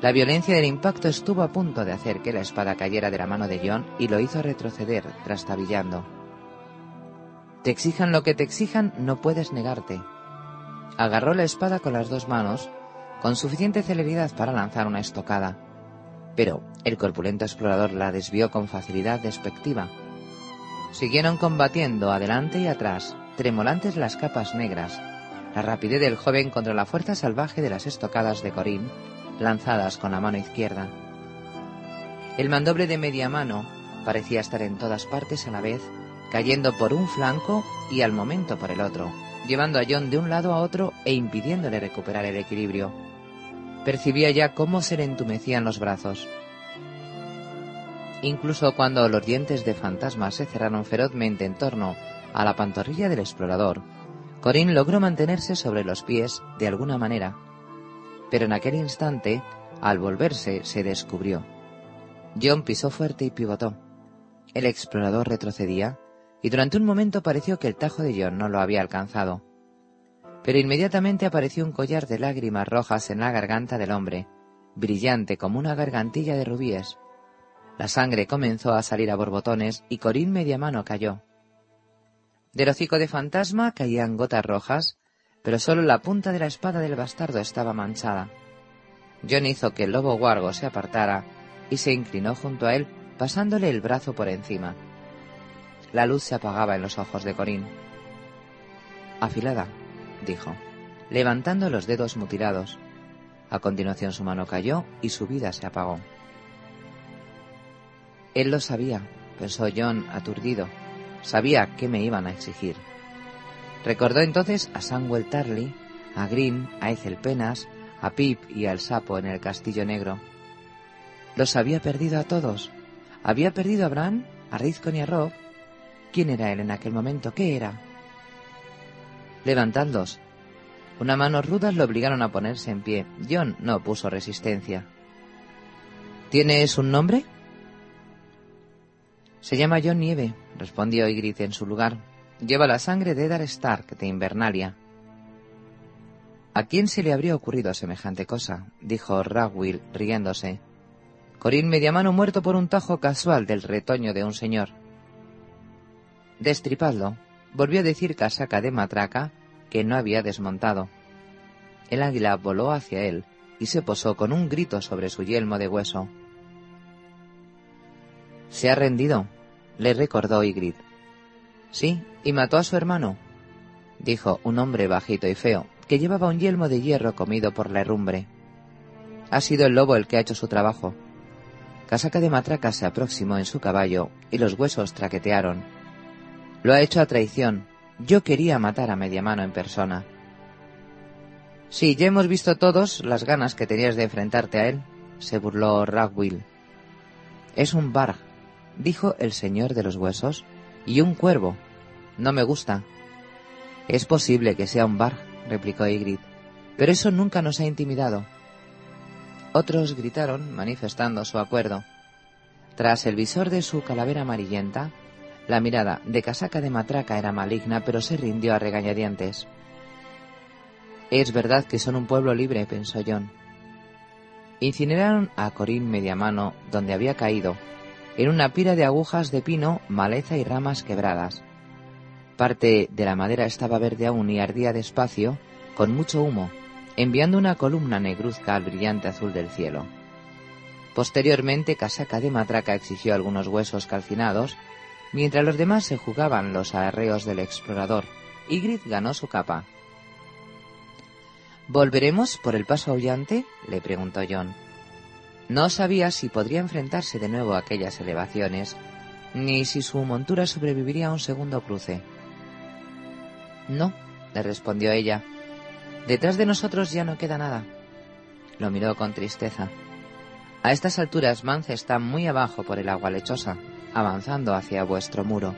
La violencia del impacto estuvo a punto de hacer que la espada cayera de la mano de John y lo hizo retroceder, trastabillando. Te exijan lo que te exijan, no puedes negarte. Agarró la espada con las dos manos, con suficiente celeridad para lanzar una estocada. Pero el corpulento explorador la desvió con facilidad despectiva. Siguieron combatiendo adelante y atrás, tremolantes las capas negras, la rapidez del joven contra la fuerza salvaje de las estocadas de Corín, lanzadas con la mano izquierda. El mandoble de media mano parecía estar en todas partes a la vez, cayendo por un flanco y al momento por el otro, llevando a John de un lado a otro e impidiéndole recuperar el equilibrio. Percibía ya cómo se le entumecían los brazos. Incluso cuando los dientes de fantasma se cerraron ferozmente en torno a la pantorrilla del explorador, Corín logró mantenerse sobre los pies de alguna manera, pero en aquel instante, al volverse, se descubrió. John pisó fuerte y pivotó. El explorador retrocedía, y durante un momento pareció que el tajo de John no lo había alcanzado. Pero inmediatamente apareció un collar de lágrimas rojas en la garganta del hombre, brillante como una gargantilla de rubíes. La sangre comenzó a salir a borbotones y Corín media mano cayó. Del hocico de fantasma caían gotas rojas, pero solo la punta de la espada del bastardo estaba manchada. John hizo que el lobo guargo se apartara y se inclinó junto a él, pasándole el brazo por encima. La luz se apagaba en los ojos de Corín. Afilada, dijo, levantando los dedos mutilados. A continuación su mano cayó y su vida se apagó. Él lo sabía, pensó John aturdido. Sabía qué me iban a exigir. Recordó entonces a Samuel Tarly, a Green, a Ethel Penas, a Pip y al sapo en el Castillo Negro. Los había perdido a todos. Había perdido a Bran, a Rizcon y a Rob. ¿Quién era él en aquel momento? ¿Qué era? Levantadlos. Una mano rudas lo obligaron a ponerse en pie. John no puso resistencia. ¿Tienes un nombre? Se llama John Nieve, respondió Ygritte en su lugar. Lleva la sangre de Eddard Stark de Invernalia. ¿A quién se le habría ocurrido semejante cosa? dijo Ragwill, riéndose. Corín Mediamano muerto por un tajo casual del retoño de un señor. Destripadlo, volvió a decir Casaca de Matraca, que no había desmontado. El águila voló hacia él y se posó con un grito sobre su yelmo de hueso. Se ha rendido, le recordó Ygritte. Sí, y mató a su hermano, dijo un hombre bajito y feo, que llevaba un yelmo de hierro comido por la herrumbre. Ha sido el lobo el que ha hecho su trabajo. Casaca de matraca se aproximó en su caballo y los huesos traquetearon. Lo ha hecho a traición. Yo quería matar a media mano en persona. Sí, ya hemos visto todos las ganas que tenías de enfrentarte a él, se burló Ragwill. Es un Barg, dijo el señor de los huesos, y un cuervo. No me gusta. Es posible que sea un Barg, replicó Ygritte, pero eso nunca nos ha intimidado. Otros gritaron, manifestando su acuerdo. Tras el visor de su calavera amarillenta, la mirada de casaca de matraca era maligna, pero se rindió a regañadientes. Es verdad que son un pueblo libre, pensó John. Incineraron a Corín Mediamano donde había caído, en una pira de agujas de pino, maleza y ramas quebradas. Parte de la madera estaba verde aún y ardía despacio, con mucho humo, enviando una columna negruzca al brillante azul del cielo. Posteriormente, Casaca de Matraca exigió algunos huesos calcinados, mientras los demás se jugaban los arreos del explorador. Ygritte ganó su capa. ¿Volveremos por el paso aullante? le preguntó John. No sabía si podría enfrentarse de nuevo a aquellas elevaciones, ni si su montura sobreviviría a un segundo cruce. No, le respondió ella. Detrás de nosotros ya no queda nada. Lo miró con tristeza. A estas alturas Mance está muy abajo por el agua lechosa, avanzando hacia vuestro muro.